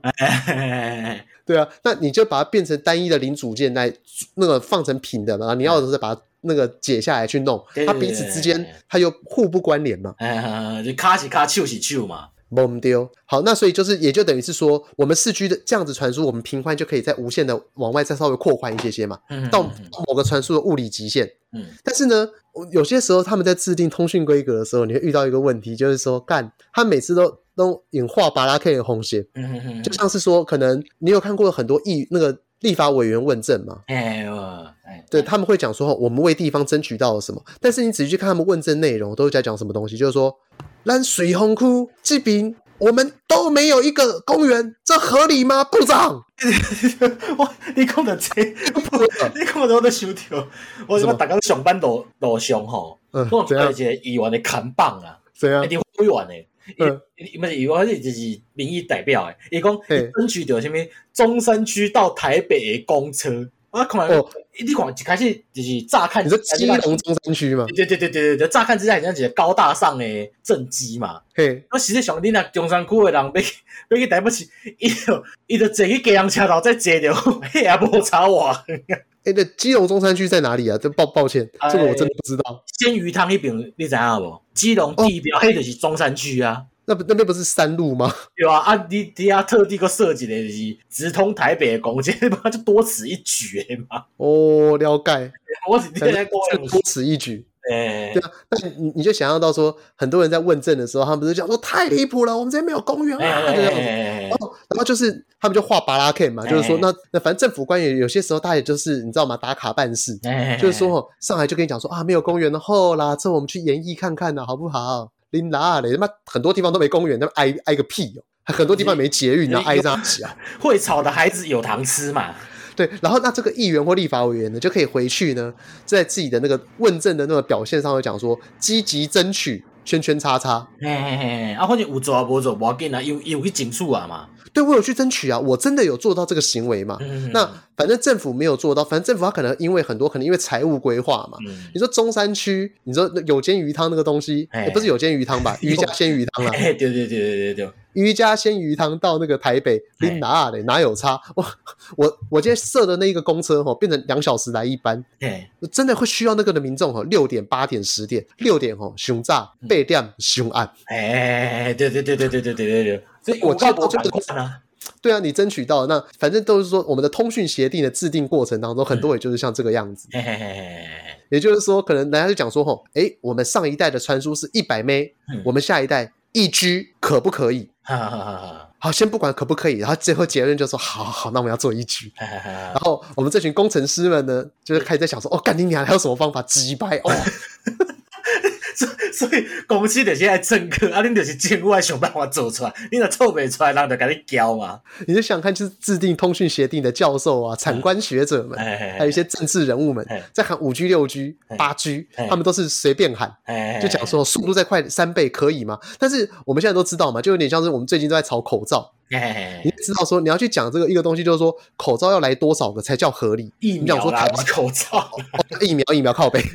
Speaker 1: 对啊，那你就把它变成单一的零组件来那个放成平的嘛。你要的是把它那个解下来去弄，它彼此之间它又互不关联嘛。
Speaker 2: 就卡起卡，手是手嘛。
Speaker 1: 懵丢，好，那所以就是，也就等于是说，我们四 G 的这样子传输，我们频宽就可以再无限的往外再稍微扩宽一些些嘛，到某个传输的物理极限。嗯，但是呢，有些时候他们在制定通讯规格的时候，你会遇到一个问题，就是说，干，他每次都都引画巴拉 K 的红线，嗯，就像是说，可能你有看过很多议那个立法委员问政嘛，哎，对，他们会讲说，我们为地方争取到了什么，但是你仔细去看他们问政内容，都是在讲什么东西，就是说。让水洪区这边，我们都没有一个公园，这合理吗，部长？
Speaker 2: 我，你讲的这，你讲的我都想到，我什么大家上班路路上吼，嗯，我一个议员的看板啊，
Speaker 1: 怎样？
Speaker 2: 一定会员的，嗯，不是议员，是就是民意代表的，伊讲争取到什么中山区到台北的公车。啊，看哦，你看一开始就是乍看，
Speaker 1: 你说基隆中山区嘛？
Speaker 2: 对对对对对对，乍看之下很像一个高大上的政绩嘛。嘿，我实际上你那中山区的人，要要去台北市，伊就伊就坐去计程车头再坐着，嘿也无差哇。
Speaker 1: 哎，那基隆中山区在哪里啊？这抱抱歉，这个我真的不知道。
Speaker 2: 鲜鱼汤那边你知影无？基隆地标，迄就是中山区啊。
Speaker 1: 那不那边不是山路吗？
Speaker 2: 对啊，啊你你啊特地个设计的是直通台北的公车，那就多此一举诶嘛。
Speaker 1: 哦，了解。
Speaker 2: 我是现在多
Speaker 1: 此一举。哎，对啊，那你你就想象到说，很多人在问政的时候，他们不是讲说太离谱了，我们这边没有公园啊，这样子。然后然后就是他们就画巴拉 K 嘛，就是说那那反正政府官员有些时候他也就是你知道吗？打卡办事，就是说上来就跟你讲说啊没有公园的后啦，这我们去演绎看看呐，好不好？林达嘞？他妈很多地方都没公园，那么挨挨个屁哦！很多地方没捷运，然后挨上起啊！
Speaker 2: 会吵的孩子有糖吃嘛？
Speaker 1: 对，然后那这个议员或立法委员呢，就可以回去呢，在自己的那个问政的那个表现上，会讲说积极争取圈圈叉叉。
Speaker 2: 嘿嘿嘿，啊，反正有做啊，无做无要紧啊，有有去警署啊嘛。
Speaker 1: 对，我有去争取啊，我真的有做到这个行为嘛？嗯、那反正政府没有做到，反正政府他可能因为很多，可能因为财务规划嘛。嗯、你说中山区，你说有间鱼汤那个东西，哎、不是有间鱼汤吧？鱼家鲜鱼汤啊。
Speaker 2: 对对对对对对。
Speaker 1: 鱼家鲜鱼汤到那个台北，你哪嘞？哪有差？我我我今天设的那一个公车吼，变成两小时来一班。哎，真的会需要那个的民众吼，六点、八点、十点，六点吼熊炸，八点凶案。
Speaker 2: 哎，对对对对对对对对对。所以我觉得这个呢，
Speaker 1: 对啊，你争取到那，反正都是说我们的通讯协定的制定过程当中，很多也就是像这个样子。也就是说，可能人家就讲说吼，哎，我们上一代的传输是一百 M，我们下一代一 G 可不可以？哈哈哈哈好，先不管可不可以，然后最后结论就说，好好好，那我们要做一 G。然后我们这群工程师们呢，就是开始在想说，哦，干你娘，还有什么方法击败？哦。
Speaker 2: 所以公司就是爱政客，啊，你就是政府爱想办法做出来，你若做不出来，人就给你教嘛。
Speaker 1: 你就想看，就是制定通讯协定的教授啊、产官学者们，还有一些政治人物们，在喊五 G、六 G、八 G，他们都是随便喊，就讲说速度再快三倍可以吗？但是我们现在都知道嘛，就有点像是我们最近都在炒口罩，你知道说你要去讲这个一个东西，就是说口罩要来多少个才叫合理？
Speaker 2: 疫苗啦，口罩，
Speaker 1: 疫苗疫苗靠北。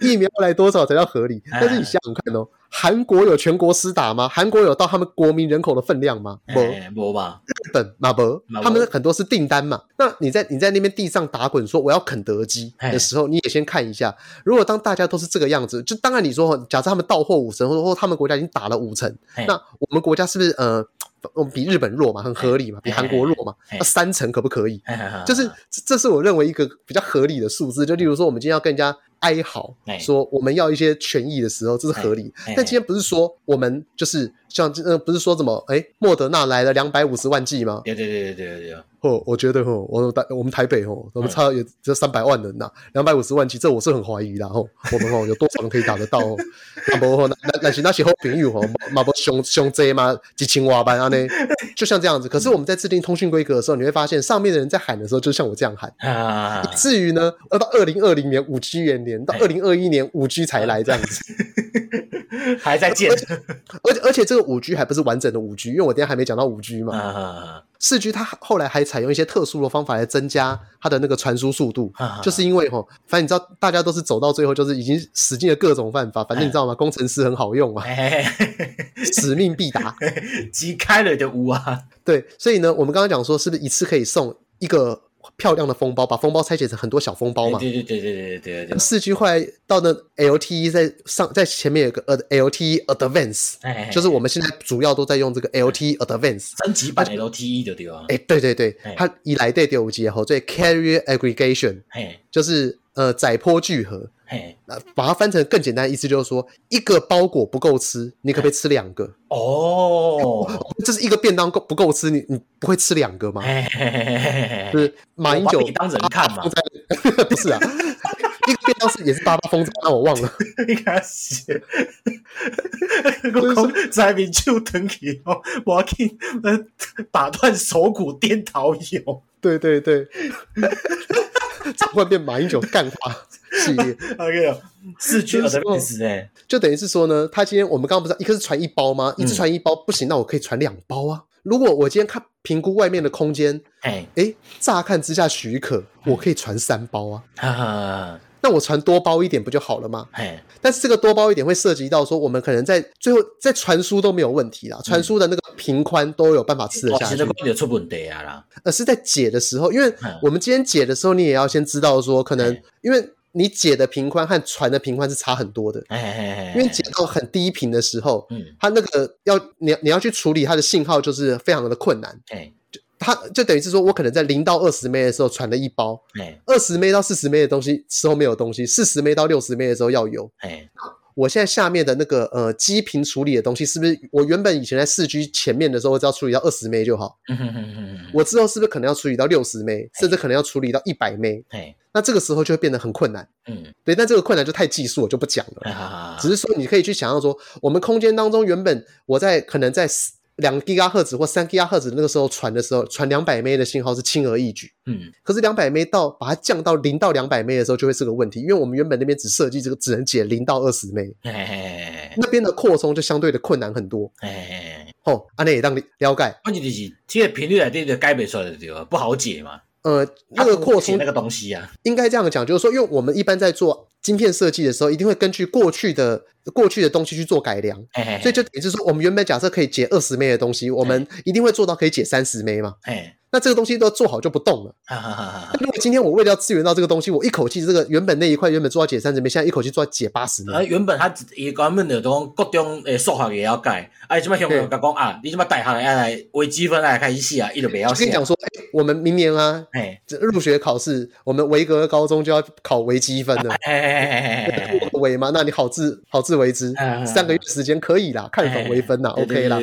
Speaker 1: 疫苗来多少才叫合理？但是你想想看哦，韩国有全国施打吗？韩国有到他们国民人口的分量吗？
Speaker 2: 不，不吧。
Speaker 1: 日本马博，他们很多是订单嘛。那你在你在那边地上打滚说我要肯德基的时候，你也先看一下，如果当大家都是这个样子，就当然你说，假设他们到货五成，或者说他们国家已经打了五成，那我们国家是不是呃？我们比日本弱嘛，很合理嘛，比韩国弱嘛，那三成可不可以？就是这是我认为一个比较合理的数字。就例如说，我们今天要跟人家哀嚎，说我们要一些权益的时候，这是合理。但今天不是说我们就是像呃，不是说怎么哎，莫德纳来了两百五十万剂吗？
Speaker 2: 对对对对对对。
Speaker 1: 哦，我觉得哦，我台我们台北哦，我们差也只有三百万人呐，两百五十万机，这我是很怀疑的哦。我们哦，有多少人可以打得到？哦？那不那那是那些好朋友哦，马不凶凶贼吗？几千瓦班啊呢？就像这样子。可是我们在制定通讯规格的时候，你会发现上面的人在喊的时候，就像我这样喊啊。以至于呢，要到二零二零年五 G 元年，到二零二一年五 G 才来这样子，
Speaker 2: 还在建。
Speaker 1: 而且而且这个五 G 还不是完整的五 G，因为我今天还没讲到五 G 嘛。四 G 它后来还采用一些特殊的方法来增加它的那个传输速度，就是因为吼，反正你知道，大家都是走到最后，就是已经使尽了各种办法，反正你知道吗？工程师很好用啊，使命必达，
Speaker 2: 机开了就无啊。
Speaker 1: 对，所以呢，我们刚刚讲说，是不是一次可以送一个？漂亮的封包，把封包拆解成很多小封包嘛？
Speaker 2: 对对对对对对对。
Speaker 1: 四 G 后来到那 LTE 在上，在前面有个呃 LTE Advance，就是我们现在主要都在用这个 LTE Advance
Speaker 2: 升级版 LTE 的对吧？
Speaker 1: 哎，对对对，它一来对第五级后，所以 Carrier Aggregation，就是呃载波聚合。嘿，那把它翻成更简单的意思就是说，一个包裹不够吃，你可不可以吃两个？
Speaker 2: 哦，
Speaker 1: 这是一个便当够不够吃？你你不会吃两个吗？就是马英九
Speaker 2: 当人看嘛？
Speaker 1: 不是啊，一个便当是也是八八风，那我忘了。
Speaker 2: 一开始，我讲在民就等起哦，我要去打断手骨颠倒有。
Speaker 1: 对对对。转换变马英九干话系列，
Speaker 2: OK，四 G 的意思哎，
Speaker 1: 就等于是说呢，他今天我们刚刚不是一个是传一包吗？一次传一包不行，那我可以传两包啊。如果我今天看评估外面的空间，哎哎，乍看之下许可，我可以传三包啊。哈哈。那我传多包一点不就好了吗？哎，但是这个多包一点会涉及到说，我们可能在最后在传输都没有问题啦，传输的那个频宽都有办法吃得下去。其实出问题啊啦，而是在解的时候，因为我们今天解的时候，你也要先知道说，可能因为你解的频宽和传的频宽是差很多的。因为解到很低频的时候，嗯，它那个要你你要去处理它的信号，就是非常的困难。它就等于是说，我可能在零到二十枚的时候传了一包，二十枚到四十枚的东西时候没有东西，四十枚到六十枚的时候要有。我现在下面的那个呃基频处理的东西，是不是我原本以前在四 G 前面的时候，我只要处理到二十枚就好？我之后是不是可能要处理到六十枚甚至可能要处理到一百 M？那这个时候就会变得很困难。嗯，对，但这个困难就太技术，我就不讲了。只是说你可以去想象说，我们空间当中原本我在可能在。两 Giga 赫兹或三 Giga 赫兹那个时候传的时候，传两百 M 的信号是轻而易举。嗯，可是两百 M 到把它降到零到两百 M 的时候，就会是个问题，因为我们原本那边只设计这个只能解零到二十 M，那边的扩充就相对的困难很多。哎，哦，安内也当了解。
Speaker 2: 关键就是这个频率来对的该不出来的对吧？不好解嘛。
Speaker 1: 呃，那个扩充
Speaker 2: 那个东西啊，
Speaker 1: 应该这样讲，就是说，因为我们一般在做晶片设计的时候，一定会根据过去的过去的东西去做改良，嘿嘿嘿，所以就也就是说，我们原本假设可以解二十枚的东西，我们一定会做到可以解三十枚嘛。那这个东西都做好就不动了。如果今天我为了要支援到这个东西，我一口气这个原本那一块原本做到解三十枚，现在一口气做到解八十枚。
Speaker 2: 原本他伊原本的种各种诶数学也要改，啊，什么向我讲啊，你什么大学要来微积分来开始写啊，伊都不要写。
Speaker 1: 跟你讲说，哎，我们明年啊，哎，这入学考试，我们维格高中就要考微积分了。哎，微嘛，那你好自好自为之，三个月时间可以啦，看懂微分啦，OK 啦。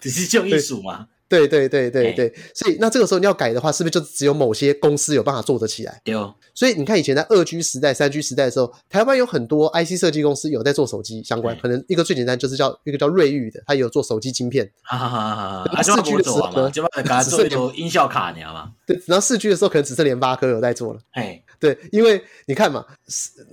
Speaker 2: 只是就艺术嘛。
Speaker 1: 对对对对对，所以那这个时候你要改的话，是不是就只有某些公司有办法做得起来？对哦。所以你看以前在二 G 时代、三 G 时代的时候，台湾有很多 IC 设计公司有在做手机相关，可能一个最简单就是叫一个叫瑞昱的，它有做手机晶片。哈哈哈！哈哈四 G 的时候呢，只剩有音效卡，你知道吗？对，然后四 G 的时候可能只剩联发科有在做了。哎，对，因为你看嘛，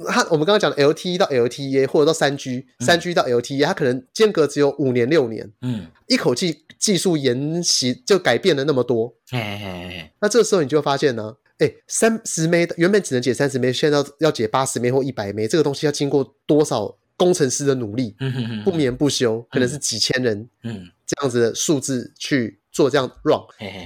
Speaker 1: 它我们刚刚讲的 LTE 到 LTE 或者到三 G，三 G 到 LTE，它可能间隔只有五年六年。嗯，一口气。技术沿袭就改变了那么多，嘿嘿嘿，那这个时候你就会发现呢，哎，三十枚原本只能解三十枚，现在要要解八十枚或一百枚，这个东西要经过多少工程师的努力，嗯、哼哼不眠不休，可能是几千人，嗯，这样子的数字去做这样 run，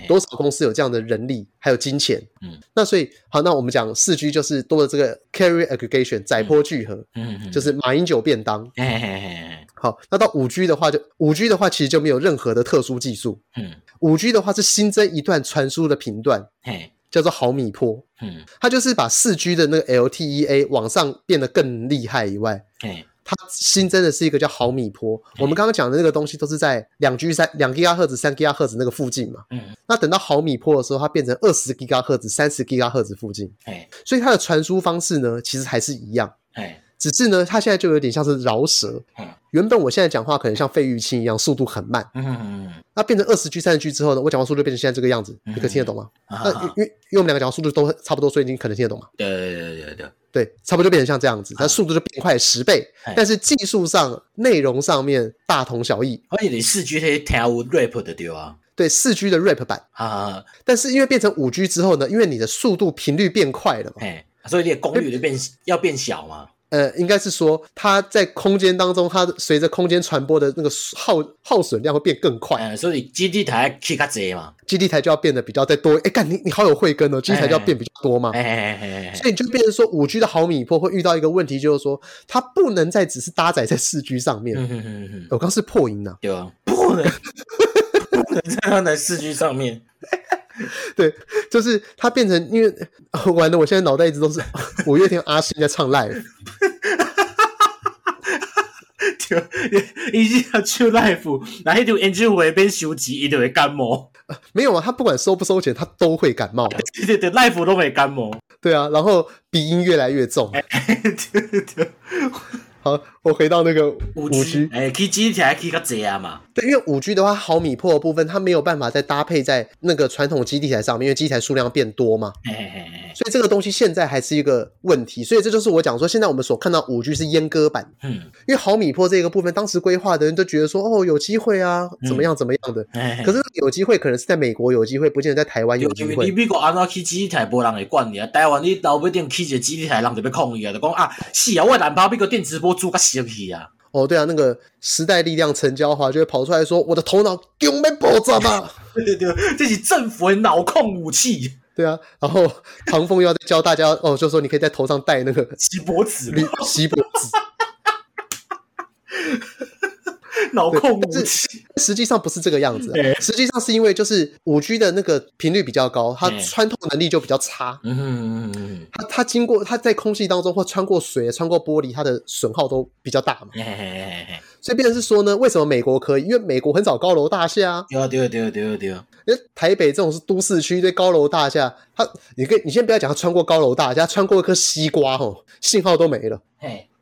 Speaker 1: 多少公司有这样的人力还有金钱，嗯，那所以好，那我们讲四 G 就是多了这个 carrier aggregation 载波聚合，嗯。哼，就是马英九便当，嘿嘿嘿。好，那到五 G 的话就，就五 G 的话，其实就没有任何的特殊技术。嗯，五 G 的话是新增一段传输的频段，嘿，叫做毫米波。嗯，它就是把四 G 的那个 LTEA 往上变得更厉害以外，嘿，它新增的是一个叫毫米波。我们刚刚讲的那个东西都是在两 G 三两 Giga 赫兹、三 Giga 赫兹那个附近嘛。嗯。那等到毫米波的时候，它变成二十 Giga 赫兹、三十 Giga 赫兹附近。哎。所以它的传输方式呢，其实还是一样。哎。只是呢，它现在就有点像是饶舌。原本我现在讲话可能像费玉清一样，速度很慢。嗯嗯嗯。那变成二十 G、三十 G 之后呢，我讲话速度变成现在这个样子，你可听得懂吗？那因为因为我们两个讲话速度都差不多，所以你可能听得懂吗？
Speaker 2: 对对对对对。
Speaker 1: 对，差不多就变成像这样子，它速度就变快十倍，但是技术上、内容上面大同小异。
Speaker 2: 而且你四 G 可以调 rap 的对啊？
Speaker 1: 对，四 G 的 rap 版啊。但是因为变成五 G 之后呢，因为你的速度频率变快了嘛，
Speaker 2: 所以你的功率就变要变小嘛。
Speaker 1: 呃，应该是说，它在空间当中，它随着空间传播的那个耗耗损量会变更快，
Speaker 2: 嗯、所以基地台去较侪嘛，
Speaker 1: 基地台就要变得比较再多。哎，干你你好有慧根哦，基地台就要变比较多嘛，哎所以你就变成说，五 G 的毫米波会遇到一个问题，就是说它不能再只是搭载在四 G 上面。嗯我刚是破音呐，
Speaker 2: 对啊，不能不能再搭在四 G 上面。
Speaker 1: 对，就是他变成，因为完了，我现在脑袋一直都是 五月天阿信在唱 live，
Speaker 2: 就已经要唱 live，然后就演唱会变收钱，一定会感冒。
Speaker 1: 没有啊，他不管收不收钱，他都会感冒。
Speaker 2: 对对对，live 都会感冒。
Speaker 1: 对啊，然后鼻音越来越重。对对对。好，我回到那个五 G，
Speaker 2: 哎，可以基地台可以较侪啊嘛。
Speaker 1: 对，因为五 G 的话，毫米波的部分它没有办法再搭配在那个传统基地台上面，因为基地台数量变多嘛。嘿嘿嘿。所以这个东西现在还是一个问题。所以这就是我讲说，现在我们所看到五 G 是阉割版。嗯。因为毫米波这个部分，当时规划的人都觉得说，哦，有机会啊，怎么样怎么样的。嗯、可是有机会，可能是在美国有机会，不见得在台湾有机会。
Speaker 2: 你美国安怎去基地台，无人会管你啊。台湾你老不定去一个基地台，人就要抗议啊，就讲啊，是啊，我难怕被个电磁波做个死去啊。
Speaker 1: 哦，对啊，那个时代力量陈椒华就会跑出来说：“我的头脑丢没爆炸嘛！”
Speaker 2: 对对对，这是政府的脑控武器。
Speaker 1: 对啊，然后唐凤又要教大家哦，就说你可以在头上戴那个
Speaker 2: 锡箔纸，
Speaker 1: 锡箔纸。
Speaker 2: 脑控武器，
Speaker 1: 实际上不是这个样子。实际上是因为就是五 G 的那个频率比较高，它穿透能力就比较差。嗯嗯嗯，它它经过它在空气当中或穿过水、穿过玻璃，它的损耗都比较大嘛。所以变成是说呢，为什么美国可以？因为美国很少高楼大厦啊。对啊对啊对啊对啊对啊。因为台北这种是都市区，对高楼大厦，它你跟你先不要讲它穿过高楼大厦，穿过一颗西瓜吼，信号都没了。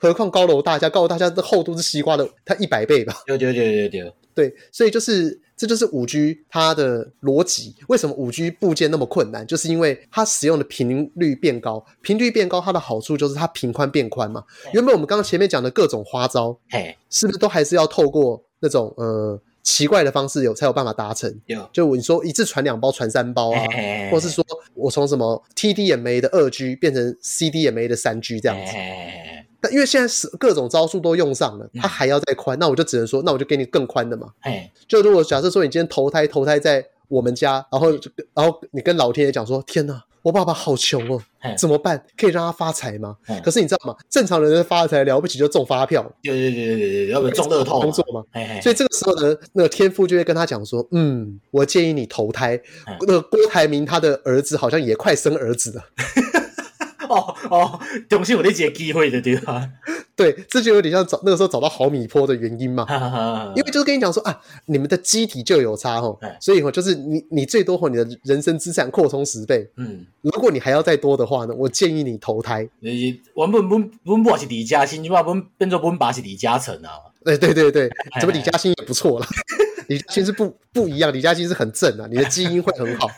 Speaker 1: 何况高楼大厦，高楼大厦的厚度是西瓜的它一百倍吧？
Speaker 2: 对对对对对
Speaker 1: 对，所以就是这就是五 G 它的逻辑。为什么五 G 部件那么困难？就是因为它使用的频率变高，频率变高，它的好处就是它频宽变宽嘛。原本我们刚刚前面讲的各种花招，嘿，是不是都还是要透过那种呃奇怪的方式有才有办法达成？有，就你说一次传两包、传三包啊，或是说我从什么 TDMA 的二 G 变成 CDMA 的三 G 这样子。但因为现在是各种招数都用上了，他还要再宽，那我就只能说，那我就给你更宽的嘛。哎，就如果假设说你今天投胎投胎在我们家，然后然后你跟老天爷讲说，天哪，我爸爸好穷哦，怎么办？可以让他发财吗？可是你知道吗？正常人的发财了不起就中发票，
Speaker 2: 对对对对对，要不中乐透
Speaker 1: 工作嘛。所以这个时候呢，那个天父就会跟他讲说，嗯，我建议你投胎。那个郭台铭他的儿子好像也快生儿子了。
Speaker 2: 哦哦，总是有那些机会的，对吧？
Speaker 1: 对，这就有点像找那个时候找到毫米波的原因嘛。因为就是跟你讲说啊，你们的机体就有差哈，所以哦，就是你你最多吼，你的人生资产扩充十倍。嗯，如果你还要再多的话呢，我建议你投胎。
Speaker 2: 我们我们我们不是李嘉欣，你把我们变做我们爸是李嘉诚啊。
Speaker 1: 对对对对，怎么李嘉欣也不错了。李嘉欣是不不一样，李嘉欣是很正啊，你的基因会很好。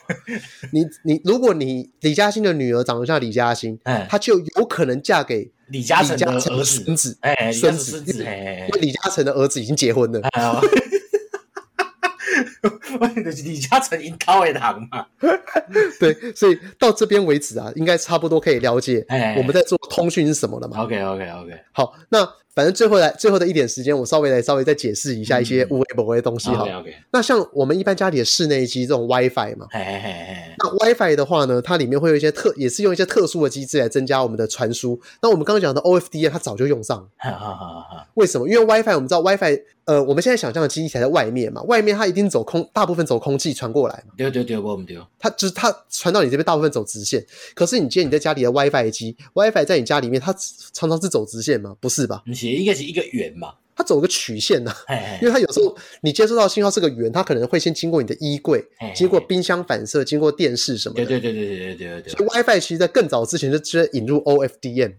Speaker 1: 你你，如果你李嘉欣的女儿长得像李嘉欣，她就有可能嫁给
Speaker 2: 李嘉诚的儿
Speaker 1: 子，哎，孙子，因为李嘉诚的儿子已经结婚了。
Speaker 2: 李嘉诚引导的堂嘛，
Speaker 1: 对，所以到这边为止啊，应该差不多可以了解我们在做通讯是什么了嘛。
Speaker 2: OK OK OK，
Speaker 1: 好，那。反正最后来最后的一点时间，我稍微来稍微再解释一下一些无微不微的东西哈。嗯、那像我们一般家里的室内机这种 WiFi 嘛，嘿嘿嘿那 WiFi 的话呢，它里面会有一些特，也是用一些特殊的机制来增加我们的传输。那我们刚刚讲的 OFDM 它早就用上了。哈哈哈。为什么？因为 WiFi 我们知道 WiFi，呃，我们现在想象的基地台在外面嘛，外面它一定走空，大部分走空气传过来嘛。
Speaker 2: 对对对，我们对。
Speaker 1: 它就是它传到你这边，大部分走直线。可是你今天你在家里的 WiFi 机，WiFi 在你家里面，它常常是走直线吗？不是吧？不
Speaker 2: 也。应该是一个圆嘛。
Speaker 1: 它走个曲线呐、啊，因为它有时候你接收到信号是个圆，它可能会先经过你的衣柜，经过冰箱反射，经过电视什么的。
Speaker 2: 对对对对对对对对。
Speaker 1: 所以 WiFi 其实在更早之前就直接引入 OFDM，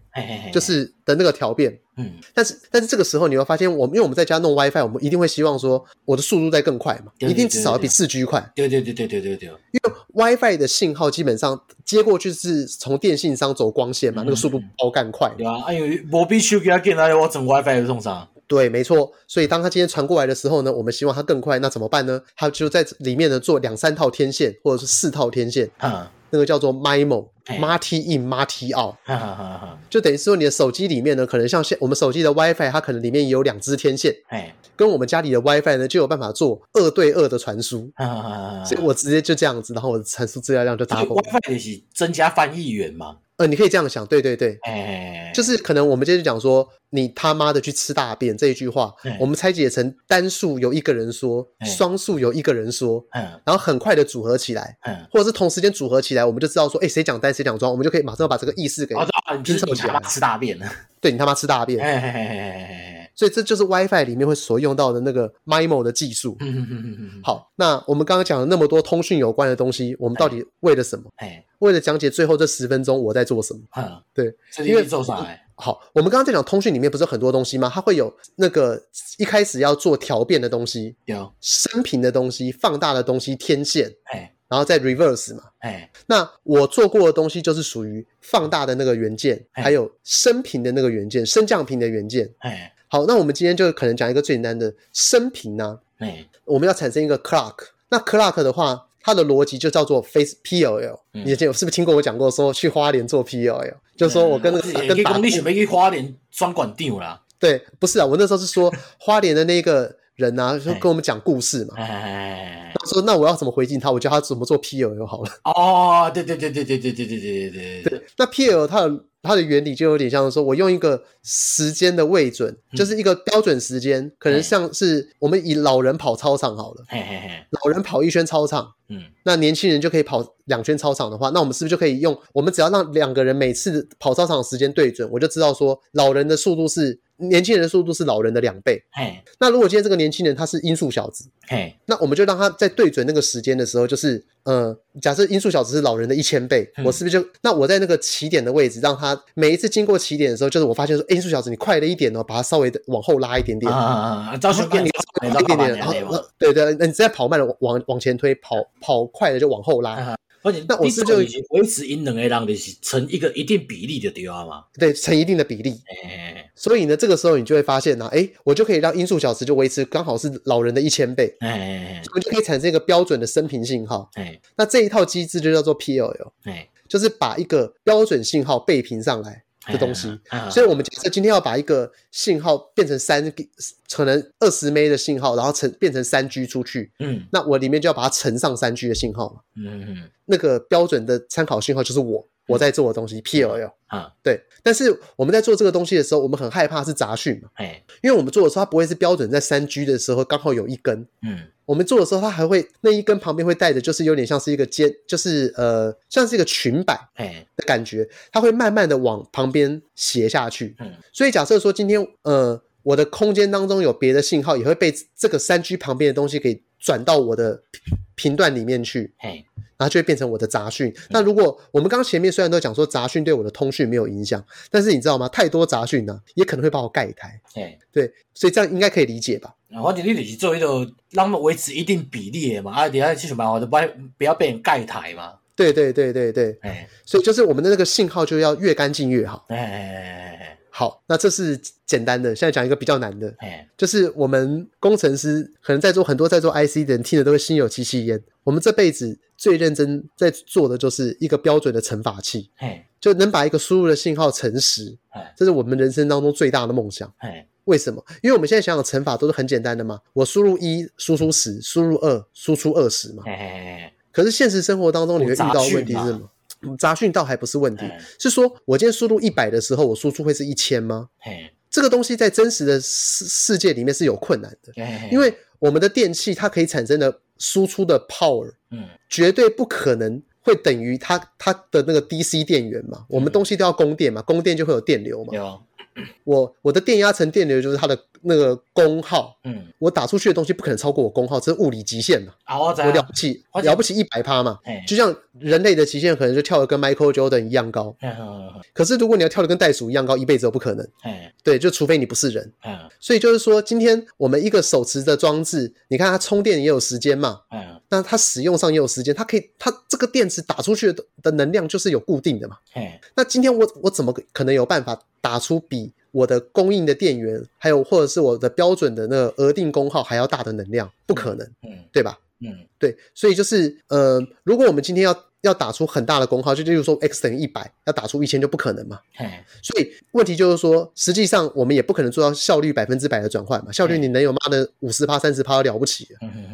Speaker 1: 就是的那个调变。嗯，但是但是这个时候你会发现，我们因为我们在家弄 WiFi，我们一定会希望说我的速度在更快嘛，一定至少要比四 G 快。
Speaker 2: 对对对对对对对。
Speaker 1: 因为 WiFi 的信号基本上接过去是从电信商走光纤嘛，那个速度爆干快。
Speaker 2: 对啊，哎呦，我必须给他给他我整 WiFi 的送上。
Speaker 1: 对，没错。所以当它今天传过来的时候呢，我们希望它更快，那怎么办呢？它就在里面呢做两三套天线，或者是四套天线。嗯，那个叫做 MIMO，Multi In，Multi Out。就等于说你的手机里面呢，可能像现我们手机的 WiFi，它可能里面有两支天线。跟我们家里的 WiFi 呢，就有办法做二对二的传输。所以我直接就这样子，然后我的传输资料量就 double。
Speaker 2: WiFi 也是增加翻译员嘛？
Speaker 1: 呃，你可以这样想，对对对，哎，就是可能我们今天就讲说，你他妈的去吃大便这一句话，我们拆解成单数有一个人说，双数有一个人说，嗯，然后很快的组合起来，嗯，或者是同时间组合起来，我们就知道说，哎，谁讲单谁讲双，我们就可以马上把这个意思给拼凑起来。
Speaker 2: 吃大便了，
Speaker 1: 对你他妈吃大便，所以这就是 WiFi 里面会所用到的那个 MIMO 的技术。好，那我们刚刚讲了那么多通讯有关的东西，我们到底为了什么？为了讲解最后这十分钟我在做什么？嗯，对，
Speaker 2: 因为做啥？
Speaker 1: 好，我们刚刚在讲通讯里面不是很多东西吗？它会有那个一开始要做调变的东西，有升频的东西、放大的东西、天线，哎，然后再 reverse 嘛，哎，那我做过的东西就是属于放大的那个元件，还有升频的那个元件、升降频的元件，哎，好，那我们今天就可能讲一个最简单的生平呢，哎，我们要产生一个 clock，那 clock 的话。它的逻辑就叫做 face PLL，你有是不是听过我讲过说去花莲做 PLL？就是说我跟那个跟
Speaker 2: 打你准备去花莲专管定啦。
Speaker 1: 对，不是啊，我那时候是说花莲的那个人啊，就跟我们讲故事嘛。他说那我要怎么回敬他？我教他怎么做 P L 就好了。
Speaker 2: 哦，对对对对对对对对对对对。
Speaker 1: 那 PLL 它的它的原理就有点像是说，我用一个时间的位准，就是一个标准时间，可能像是我们以老人跑操场好了，老人跑一圈操场。嗯，那年轻人就可以跑两圈操场的话，那我们是不是就可以用？我们只要让两个人每次跑操场的时间对准，我就知道说老人的速度是年轻人的速度是老人的两倍。嘿，那如果今天这个年轻人他是音速小子，嘿，那我们就让他在对准那个时间的时候，就是呃，假设音速小子是老人的一千倍，我是不是就那我在那个起点的位置，让他每一次经过起点的时候，就是我发现说，音速小子你快了一点哦，把它稍微的往后拉一点点。啊啊啊，招数变你 一点点，然后对对，那你再跑慢了往往前推跑。跑快了就往后拉，
Speaker 2: 而且那我是就维持音能的让的是成一个一定比例的对啊嘛，
Speaker 1: 对，成一定的比例。所以呢，这个时候你就会发现呢，哎，我就可以让音速小时就维持刚好是老人的一千倍，哎，我就可以产生一个标准的升频信号。哎，那这一套机制就叫做 PLL，哎，就是把一个标准信号倍频上来。的东西，所以我们假设今天要把一个信号变成三，可能二十 M 的信号，然后乘变成三 G 出去，嗯，那我里面就要把它乘上三 G 的信号嘛，嗯嗯，那个标准的参考信号就是我我在做的东西 PLL 啊，对，但是我们在做这个东西的时候，我们很害怕是杂讯嘛，哎，因为我们做的时候它不会是标准在三 G 的时候刚好有一根，嗯。我们做的时候，它还会那一根旁边会带着，就是有点像是一个尖，就是呃，像是一个裙摆的感觉，它会慢慢的往旁边斜下去。嗯，所以假设说今天呃，我的空间当中有别的信号，也会被这个三 G 旁边的东西给转到我的频段里面去。嘿。然后就会变成我的杂讯。那如果我们刚刚前面虽然都讲说杂讯对我的通讯没有影响，但是你知道吗？太多杂讯呢，也可能会把我盖台。哎，对，所以这样应该可以理解吧？
Speaker 2: 或者你就是做一个让它维持一定比例的嘛，啊，底下去想办法，就不要不要被人盖台嘛。
Speaker 1: 对对对对对，哎，所以就是我们的那个信号就要越干净越好。哎哎哎哎。好，那这是简单的。现在讲一个比较难的，就是我们工程师可能在做很多在做 IC 的人听的都会心有戚戚焉。我们这辈子最认真在做的就是一个标准的乘法器，就能把一个输入的信号乘十，这是我们人生当中最大的梦想。为什么？因为我们现在想想乘法都是很简单的嘛，我输入一输出十，输入二输出二十嘛。可是现实生活当中你会遇到问题是什么？杂讯倒还不是问题，是说我今天输入一百的时候，我输出会是一千吗？这个东西在真实的世世界里面是有困难的，因为我们的电器它可以产生的输出的 power，绝对不可能会等于它它的那个 DC 电源嘛。我们东西都要供电嘛，供电就会有电流嘛。我我的电压层电流就是它的那个功耗，嗯，我打出去的东西不可能超过我功耗，这是物理极限嘛。
Speaker 2: 啊，我
Speaker 1: 了不起，了不起一百趴嘛。就像人类的极限可能就跳得跟 Michael Jordan 一样高。可是如果你要跳得跟袋鼠一样高，一辈子都不可能。对，就除非你不是人。所以就是说，今天我们一个手持的装置，你看它充电也有时间嘛。那它使用上也有时间，它可以，它这个电池打出去的的能量就是有固定的嘛。那今天我我怎么可能有办法打出比我的供应的电源，还有或者是我的标准的那个额定功耗还要大的能量？不可能，嗯，对吧？嗯，对，所以就是呃，如果我们今天要要打出很大的功耗，就例如说 x 等于一百，要打出一千就不可能嘛。嘿所以问题就是说，实际上我们也不可能做到效率百分之百的转换嘛。效率你能有妈的五十趴、三十趴了不起。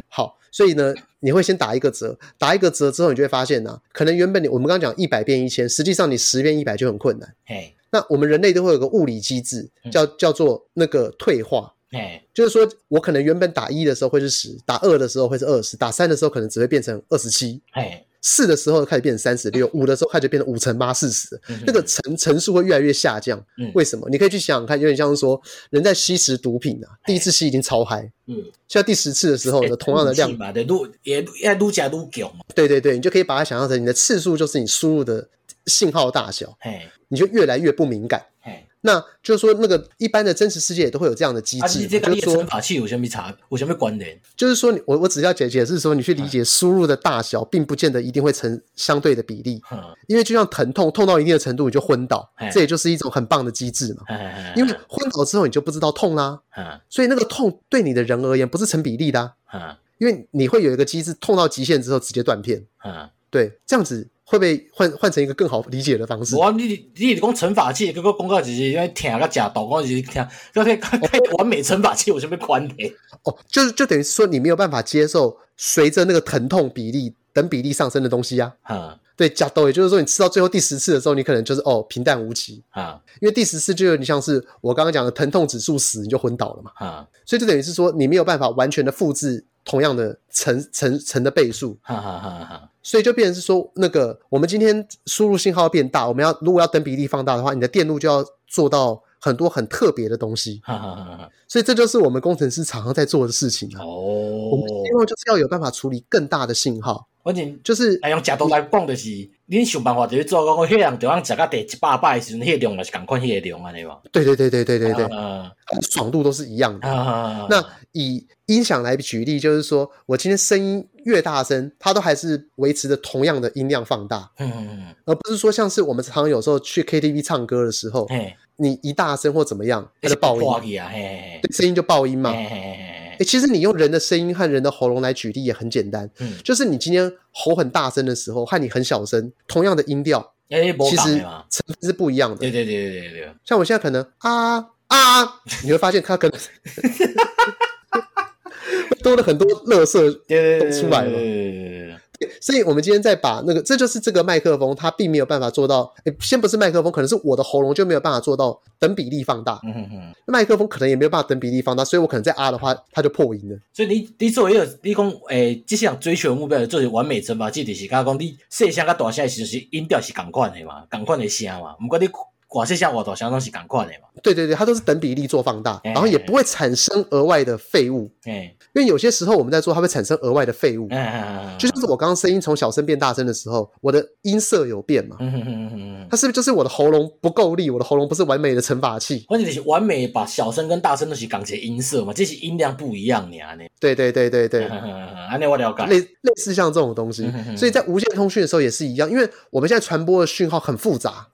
Speaker 1: 好，所以呢，你会先打一个折，打一个折之后，你就会发现呢、啊，可能原本你我们刚刚讲一百变一千，实际上你十变一百就很困难。嘿那我们人类都会有个物理机制，叫叫做那个退化。哎，就是说我可能原本打一的时候会是十，打二的时候会是二十，打三的时候可能只会变成二十七，哎，四的时候开始变成三十六，五的时候开始变成五乘八四十，那个乘乘数会越来越下降。为什么？你可以去想想看，有点像是说人在吸食毒品啊，第一次吸已经超嗨，嗯，像第十次的时候呢，同样的量，
Speaker 2: 对，越也加嘛。
Speaker 1: 对对对，你就可以把它想象成你的次数就是你输入的信号大小，哎，你就越来越不敏感。那就是说，那个一般的真实世界也都会有这样的机制，就是说，
Speaker 2: 乘法器有什么差，有什么关联？
Speaker 1: 就是说，我我只要解解释说，你去理解输入的大小，并不见得一定会成相对的比例，因为就像疼痛，痛到一定的程度你就昏倒，这也就是一种很棒的机制嘛。因为昏倒之后你就不知道痛啦，所以那个痛对你的人而言不是成比例的，啊因为你会有一个机制，痛到极限之后直接断片，对，这样子。会不会换换成一个更好理解的方式？
Speaker 2: 我你你讲乘法器，这个公告只是因为听个假导，我只是听，就可以开完美乘法器，我就被关的。
Speaker 1: 哦，就是就等于说你没有办法接受随着那个疼痛比例等比例上升的东西呀。啊，对，假斗，也就是说你吃到最后第十次的时候，你可能就是哦平淡无奇啊，因为第十次就有点像是我刚刚讲的疼痛指数十，你就昏倒了嘛。啊，所以就等于是说你没有办法完全的复制同样的乘乘乘的倍数。哈哈哈哈。所以就变成是说，那个我们今天输入信号变大，我们要如果要等比例放大的话，你的电路就要做到很多很特别的东西。所以这就是我们工程师常常在做的事情啊。哦，我们希望就是要有办法处理更大的信号。
Speaker 2: 反正就是用角度来讲，就是你想办法就是做讲，迄样就让食到第一百摆的时候，迄个量也是同款，迄个量安尼嘛。
Speaker 1: 对对对对对对对，爽度都是一样的。那以音响来举例，就是说我今天声音越大声，它都还是维持着同样的音量放大。嗯嗯嗯，而不是说像是我们常常有时候去 KTV 唱歌的时候，你一大声或怎么样，它就爆音。啊，对，声音就爆音嘛。欸、其实你用人的声音和人的喉咙来举例也很简单，嗯，就是你今天吼很大声的时候和你很小声，同样的音调，欸、其实成分是不一样的。
Speaker 2: 对对对对对对，
Speaker 1: 像我现在可能啊啊，你会发现它可能 多了很多乐色都出来了。所以，我们今天再把那个，这就是这个麦克风，它并没有办法做到。诶，先不是麦克风，可能是我的喉咙就没有办法做到等比例放大。嗯哼哼，麦克风可能也没有办法等比例放大，所以我可能在啊的话，它就破音了。
Speaker 2: 所以你你作为一个你讲诶，这项追求的目标就是完美乘法器，就是刚刚讲你细声跟大声其实是音调是同款的嘛，同款的声嘛，你。寡些像我都相当是赶快的嘛，
Speaker 1: 对对对，它都是等比例做放大，然后也不会产生额外的废物，哎。因为有些时候我们在做，它会产生额外的废物，就像是我刚刚声音从小声变大声的时候，我的音色有变嘛，它是不是就是我的喉咙不够力，我的喉咙不是完美的乘法器，
Speaker 2: 关键是完美把小声跟大声都是讲些音色嘛，这些音量不一样呢，
Speaker 1: 对对对对对，
Speaker 2: 啊，那 我了解，
Speaker 1: 类类似像这种东西，所以在无线通讯的时候也是一样，因为我们现在传播的讯号很复杂，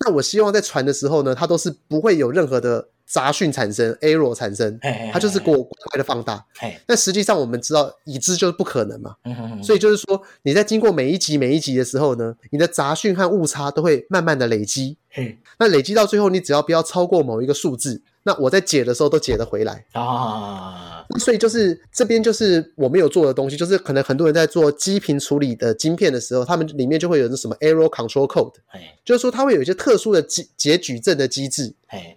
Speaker 1: 那我希望在传的时候呢，它都是不会有任何的杂讯产生，error 产生，它就是给我乖乖的放大。但实际上我们知道已知就是不可能嘛，所以就是说你在经过每一集每一集的时候呢，你的杂讯和误差都会慢慢的累积。那累积到最后，你只要不要超过某一个数字。那我在解的时候都解得回来啊，所以就是这边就是我没有做的东西，就是可能很多人在做基频处理的晶片的时候，他们里面就会有那什么 error control code，就是说它会有一些特殊的解解矩阵的机制，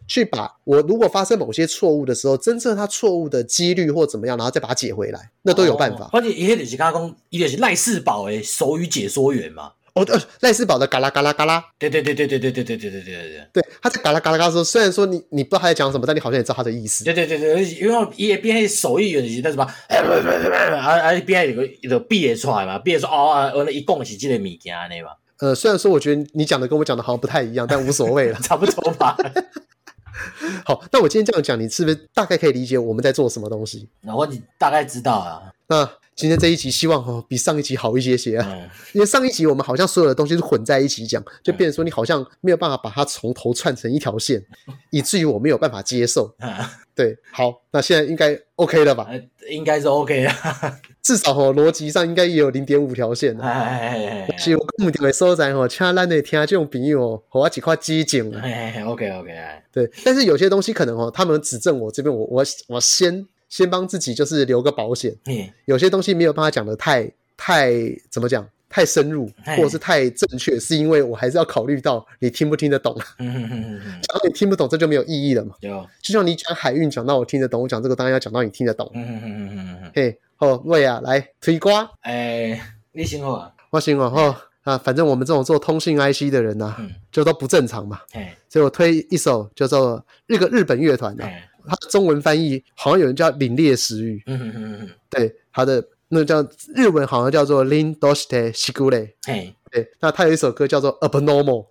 Speaker 1: 去把我如果发生某些错误的时候，侦测它错误的几率或怎么样，然后再把它解回来，那都有办法。
Speaker 2: 关键一个就是刚刚讲，一个是赖世宝诶手语解说员嘛。
Speaker 1: 哦，呃，赖斯堡的嘎啦嘎啦嘎啦，
Speaker 2: 对对对对对对对对对对对对
Speaker 1: 对，他在嘎啦嘎啦嘎啦的时候，虽然说你你不知道他在讲什么，但你好像也知道他的意思。
Speaker 2: 对对对对，因为一边手艺有那什么，啊啊，边有个有个毕业出来嘛，毕业说哦啊，我那一共是这个物件呢嘛。
Speaker 1: 呃，虽然说我觉得你讲的跟我讲的好像不太一样，但无所谓了，
Speaker 2: 差不多吧。
Speaker 1: 好，那我今天这样讲，你是不是大概可以理解我们在做什么东西？
Speaker 2: 然后你大概知道啊。
Speaker 1: 那今天这一集希望哦比上一集好一些些啊，嗯、因为上一集我们好像所有的东西是混在一起讲，就变成说你好像没有办法把它从头串成一条线，以至于我没有办法接受。嗯、对，好，那现在应该 OK 了吧？
Speaker 2: 呃、应该是 OK 啊，
Speaker 1: 至少哦逻辑上应该也有零点五条线。哎哎哎哎，是我目的的所在哦，请咱的听众朋友哦，和我几块激情。
Speaker 2: 哎哎，OK OK。
Speaker 1: 对，但是有些东西可能哦，他们指正我这边，我我我先。先帮自己就是留个保险，嗯，有些东西没有办法讲得太太怎么讲，太深入或者是太正确，是因为我还是要考虑到你听不听得懂。嗯嗯嗯嗯，讲到你听不懂，这就没有意义了嘛。有，就像你讲海运，讲到我听得懂，我讲这个当然要讲到你听得懂。嗯嗯嗯嗯嗯，嘿，好，喂啊，来推瓜。
Speaker 2: 哎，你先好啊，
Speaker 1: 我先好哈啊，反正我们这种做通信 IC 的人呢，就都不正常嘛。所以我推一首叫做日个日本乐团的。它的中文翻译好像有人叫凛冽食欲，嗯哼哼哼，对，它的那个叫日文好像叫做 Lin Doshite Shigure，嘿，对，那他有一首歌叫做 Abnormal，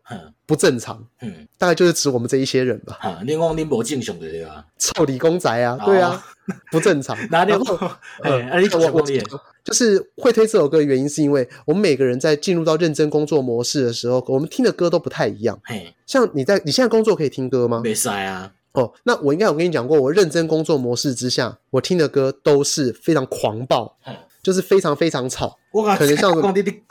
Speaker 1: 不正常，嗯，大概就是指我们这一些人吧。
Speaker 2: 啊，你讲你不正常的对吧？
Speaker 1: 臭理工宅啊，对啊，不正常。哪里？哎，你讲我我就是会推这首歌的原因，是因为我们每个人在进入到认真工作模式的时候，我们听的歌都不太一样。嘿，像你在你现在工作可以听歌吗？
Speaker 2: 没塞啊。
Speaker 1: 哦，那我应该有跟你讲过，我认真工作模式之下，我听的歌都是非常狂暴，嗯、就是非常非常吵。我可能像
Speaker 2: 你你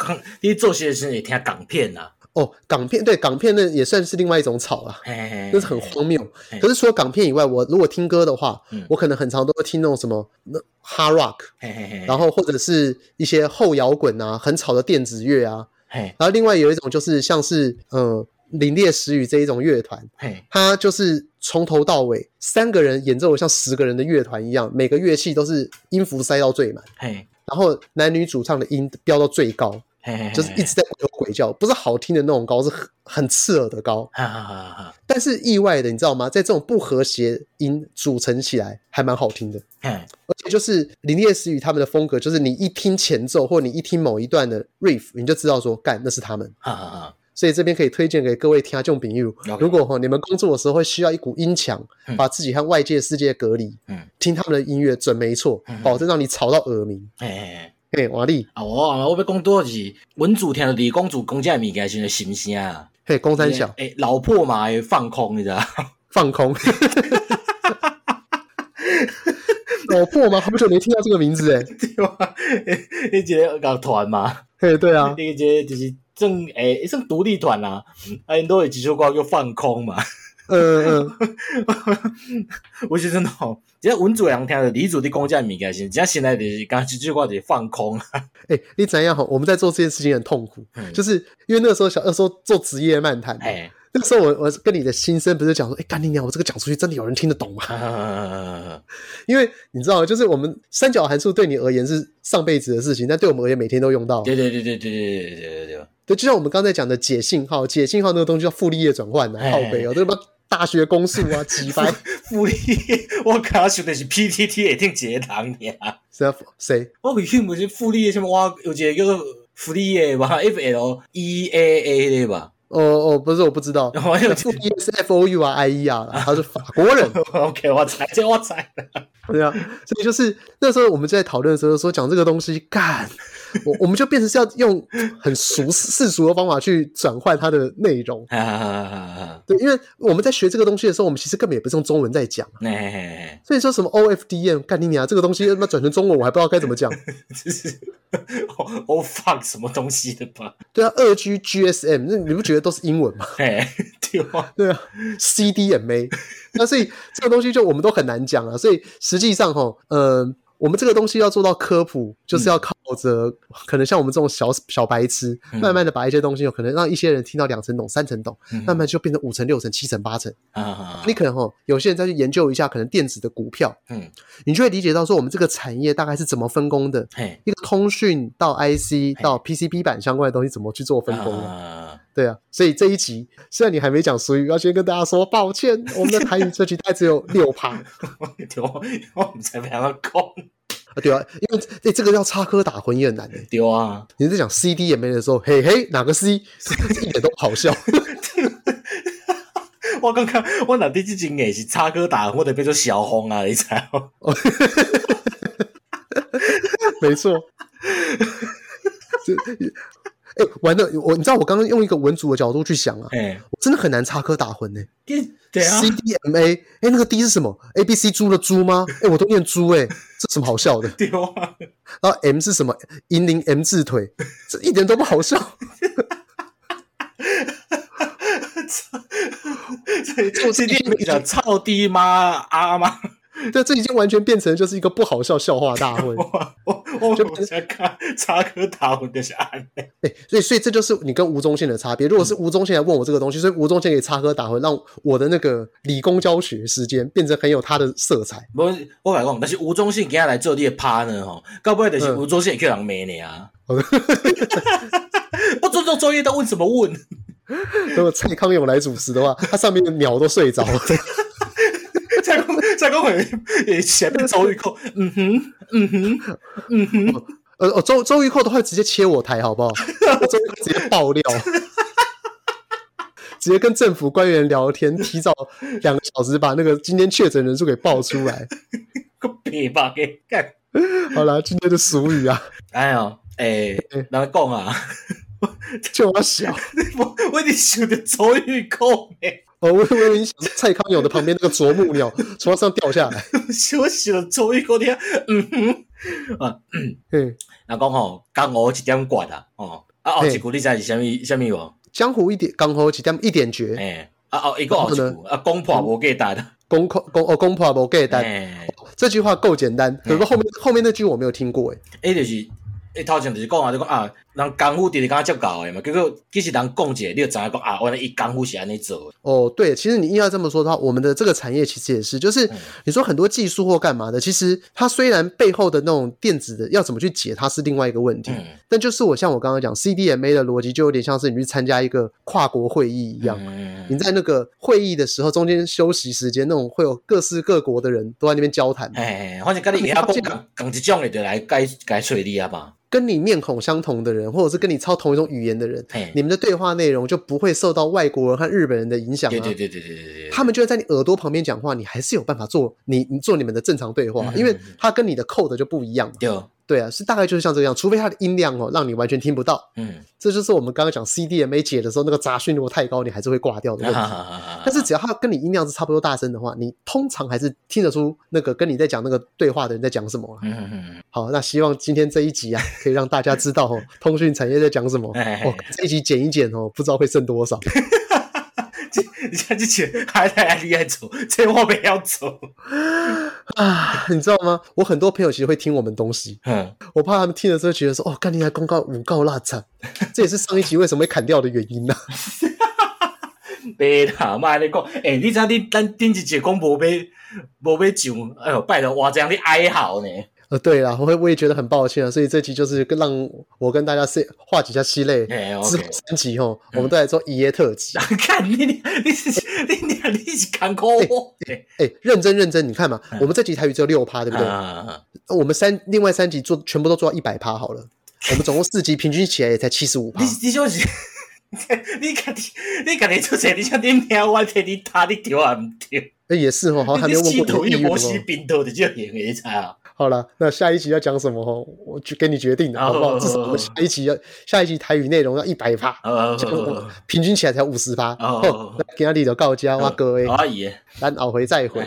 Speaker 2: 你做些事也听港片呐、啊。
Speaker 1: 哦，港片对港片那也算是另外一种吵啊，嘿嘿嘿那是很荒谬。可是除了港片以外，我如果听歌的话，嗯、我可能很常都会听那种什么那 hard rock，嘿嘿嘿然后或者是一些后摇滚啊，很吵的电子乐啊。然后另外有一种就是像是呃。凛冽时雨这一种乐团，嘿他就是从头到尾三个人演奏像十个人的乐团一样，每个乐器都是音符塞到最满，嘿然后男女主唱的音飙到最高，嘿嘿嘿就是一直在鬼吼鬼叫，不是好听的那种高，是很很刺耳的高。哈哈哈哈但是意外的，你知道吗？在这种不和谐音组成起来，还蛮好听的。嘿而且就是凛冽时雨他们的风格，就是你一听前奏，或你一听某一段的 riff，你就知道说，干，那是他们。所以这边可以推荐给各位听众朋友，Okay. 如果哈你们工作的时候会需要一股音墙，嗯、把自己和外界世界隔离，嗯，听他们的音乐准没错，嗯、保证让你吵到耳鸣。嘿嘿嘿，瓦力啊，我
Speaker 2: 我要讲多是文主听到李公主讲这物件时的心声啊，
Speaker 1: 嘿，公三小，
Speaker 2: 哎，老破嘛也放空，你知道？
Speaker 1: 放空，老破嘛，好久没听到这个名字哎，对吧？
Speaker 2: 你觉得搞团吗？
Speaker 1: 嘿，对啊，
Speaker 2: 你觉得就是。正诶、欸，算独立团啊，哎、嗯，都有几首歌叫放空嘛。嗯嗯，我觉得真的好，只要文主人听的，李主的讲这物件是，只要现在就是刚几句话就放空。哎、
Speaker 1: 欸，你怎样？我们在做这件事情很痛苦，嗯、就是因为那个时候小，那时候做职业漫谈。哎。那个时候我我跟你的心声不是讲说，哎，干你娘！我这个讲出去真的有人听得懂吗？因为你知道，就是我们三角函数对你而言是上辈子的事情，但对我们而言每天都用到。
Speaker 2: 对对对对对对对对对
Speaker 1: 对。就像我们刚才讲的解信号，解信号那个东西叫傅立叶转换的，靠北哦，这个大学公式啊，几百
Speaker 2: 傅立叶，我靠学的是 PTT 也听解堂呀。
Speaker 1: 谁啊？谁？
Speaker 2: 我以前不是傅立叶什么哇？有一个叫做傅立叶吧，F L E A A 对吧？
Speaker 1: 哦哦，不是，我不知道。傅立叶是 F O U 啊，I E 啊，他是法国人。
Speaker 2: OK，我猜，这我猜。
Speaker 1: 对啊，所以就是那时候我们在讨论的时候说，讲这个东西干。我我们就变成是要用很俗世俗的方法去转换它的内容，对，因为我们在学这个东西的时候，我们其实根本也不是用中文在讲，所以说什么 OFDM 干你娘这个东西，他妈转成中文我还不知道该怎么讲，
Speaker 2: 就是 O fuck 什么东西的吧？
Speaker 1: 对啊，二 G GSM 那你不觉得都是英文吗？
Speaker 2: 对啊，
Speaker 1: 对啊，CDMA，那所以这个东西就我们都很难讲啊，所以实际上哈，嗯。我们这个东西要做到科普，就是要靠着可能像我们这种小小白痴，慢慢的把一些东西，有可能让一些人听到两层懂、三层懂，慢慢就变成五层、六层、七层、八层。你可能哦，有些人再去研究一下，可能电子的股票，嗯，你就会理解到说，我们这个产业大概是怎么分工的。一个通讯到 IC 到 PCB 板相关的东西怎么去做分工的？对啊，所以这一集虽然你还没讲俗语，要先跟大家说抱歉，我们的台语这集大概只有六趴。
Speaker 2: 我们才不要讲
Speaker 1: 啊，对啊，因为诶这个要插科打诨也很难的。
Speaker 2: 对啊，
Speaker 1: 你在讲 CD 也没的时候，嘿嘿，哪个 C，一点都不好笑。
Speaker 2: 我刚刚我哪第几集也是插科打诨，或者变成小红啊，你猜哦？
Speaker 1: 没错。哎，玩的！我你知道我刚刚用一个文组的角度去想啊，哎，我真的很难插科打诨呢。
Speaker 2: 对啊
Speaker 1: ，CDMA，哎，那个 D 是什么？A B C 猪的猪吗？哎，我都念猪哎，这什么好笑的？
Speaker 2: 对啊。
Speaker 1: 然后 M 是什么？银铃 M 字腿，这一点都不好笑。
Speaker 2: 操！这今天讲操弟妈啊妈。
Speaker 1: 对，这已经完全变成就是一个不好笑笑话大会。
Speaker 2: 我我我就在看插科打诨的案例。
Speaker 1: 哎，所以所以这就是你跟吴宗宪的差别。如果是吴宗宪来问我这个东西，所以吴宗宪可以插科打诨，让我的那个理工教学时间变成很有他的色彩。
Speaker 2: 我我讲，但是吴宗宪给他来做你的趴呢，吼，搞不好就是吴宗宪叫人骂你啊。不尊重作业他问什么问？
Speaker 1: 如果蔡康永来主持的话，他上面的鸟都睡着了。
Speaker 2: 蔡康蔡康永也前面周玉蔻，嗯哼，嗯哼，嗯哼，
Speaker 1: 呃呃，周周玉蔻都会直接切我台，好不好？周玉蔻直接爆料，直接跟政府官员聊天，提早两个小时把那个今天确诊人数给爆出来。
Speaker 2: 个别吧，给干。
Speaker 1: 好了，今天的俗语啊，
Speaker 2: 哎呦，哎，哪个讲啊？
Speaker 1: 就我小，
Speaker 2: 我我你想的周玉蔻哎。
Speaker 1: 哦，我我以为你想蔡康永的旁边那个啄木鸟从上掉下来，
Speaker 2: 我洗了周一口天，嗯哼，啊，嗯，那讲吼，江湖一点绝啊，哦，啊后一句你知是啥物啥物无？
Speaker 1: 江湖一点，江湖一点一点绝，
Speaker 2: 哎，啊哦，一个后一句，啊，攻破无价值，
Speaker 1: 攻破攻哦，攻破无价值，这句话够简单，可是后面后面那句我没有听过，
Speaker 2: 哎，诶就是。诶，头前就是讲啊，就讲啊，人功夫直直敢接教的嘛，结果其实人讲一个，你就知影讲啊，原来伊功夫是安尼做。
Speaker 1: 哦，对，其实你硬要这么说的话，我们的这个产业其实也是，就是你说很多技术或干嘛的，其实它虽然背后的那种电子的要怎么去解，它是另外一个问题。嗯、但就是我像我刚刚讲 CDMA 的逻辑，就有点像是你去参加一个跨国会议一样，嗯、你在那个会议的时候中间休息时间，那种会有各式各国的人都在那边交谈。
Speaker 2: 哎，反正跟你以后讲讲一种的，就来改改处理啊嘛。
Speaker 1: 跟你面孔相同的人，或者是跟你操同一种语言的人，你们的对话内容就不会受到外国人和日本人的影响啊。对对对对对对，他们就会在你耳朵旁边讲话，你还是有办法做你你做你们的正常对话，嗯、因为他跟你的 code 就不一样嘛。对对啊，是大概就是像这样，除非它的音量哦让你完全听不到。嗯，这就是我们刚刚讲 CDMA 解的时候，那个杂讯如果太高，你还是会挂掉的问题。但是只要它跟你音量是差不多大声的话，你通常还是听得出那个跟你在讲那个对话的人在讲什么。嗯嗯，好，那希望今天这一集啊，可以让大家知道哦，通讯产业在讲什么。哦，这一集剪一剪哦，不知道会剩多少。
Speaker 2: 你像之前还在厉害走，这我不要走
Speaker 1: 啊！你知道吗？我很多朋友其实会听我们东西，嗯，我怕他们听了之后觉得说，哦，干你还公告五告腊肠，这也是上一集为什么会砍掉的原因呢、啊？
Speaker 2: 别他妈你讲，哎、欸，你知你咱顶一集讲无要无要上，哎呦，拜托我这样你哀嚎呢？
Speaker 1: 呃，对啦，我会我也觉得很抱歉啊，所以这集就是跟让我跟大家 say 画几下系列，之后三集吼，我们都来做一夜特辑。
Speaker 2: 看你你你你你你是看过？
Speaker 1: 哎哎，认真认真，你看嘛，我们这集台语只有六趴，对不对？我们三另外三集做全部都做到一百趴好了，我们总共四集平均起来也才七十五趴。
Speaker 2: 你你就是 你看你你看你做这，你像你喵我替你打你丢还唔丢？
Speaker 1: 哎，也是哦，好像还没有问过你意
Speaker 2: 愿吗？
Speaker 1: 好了，那下一集要讲什么？哦，我就给你决定，好不好？至少我们下一集要下一集台语内容要一百趴，平均起来才五十趴。哦，那今天就到这，我各位，咱后回再会。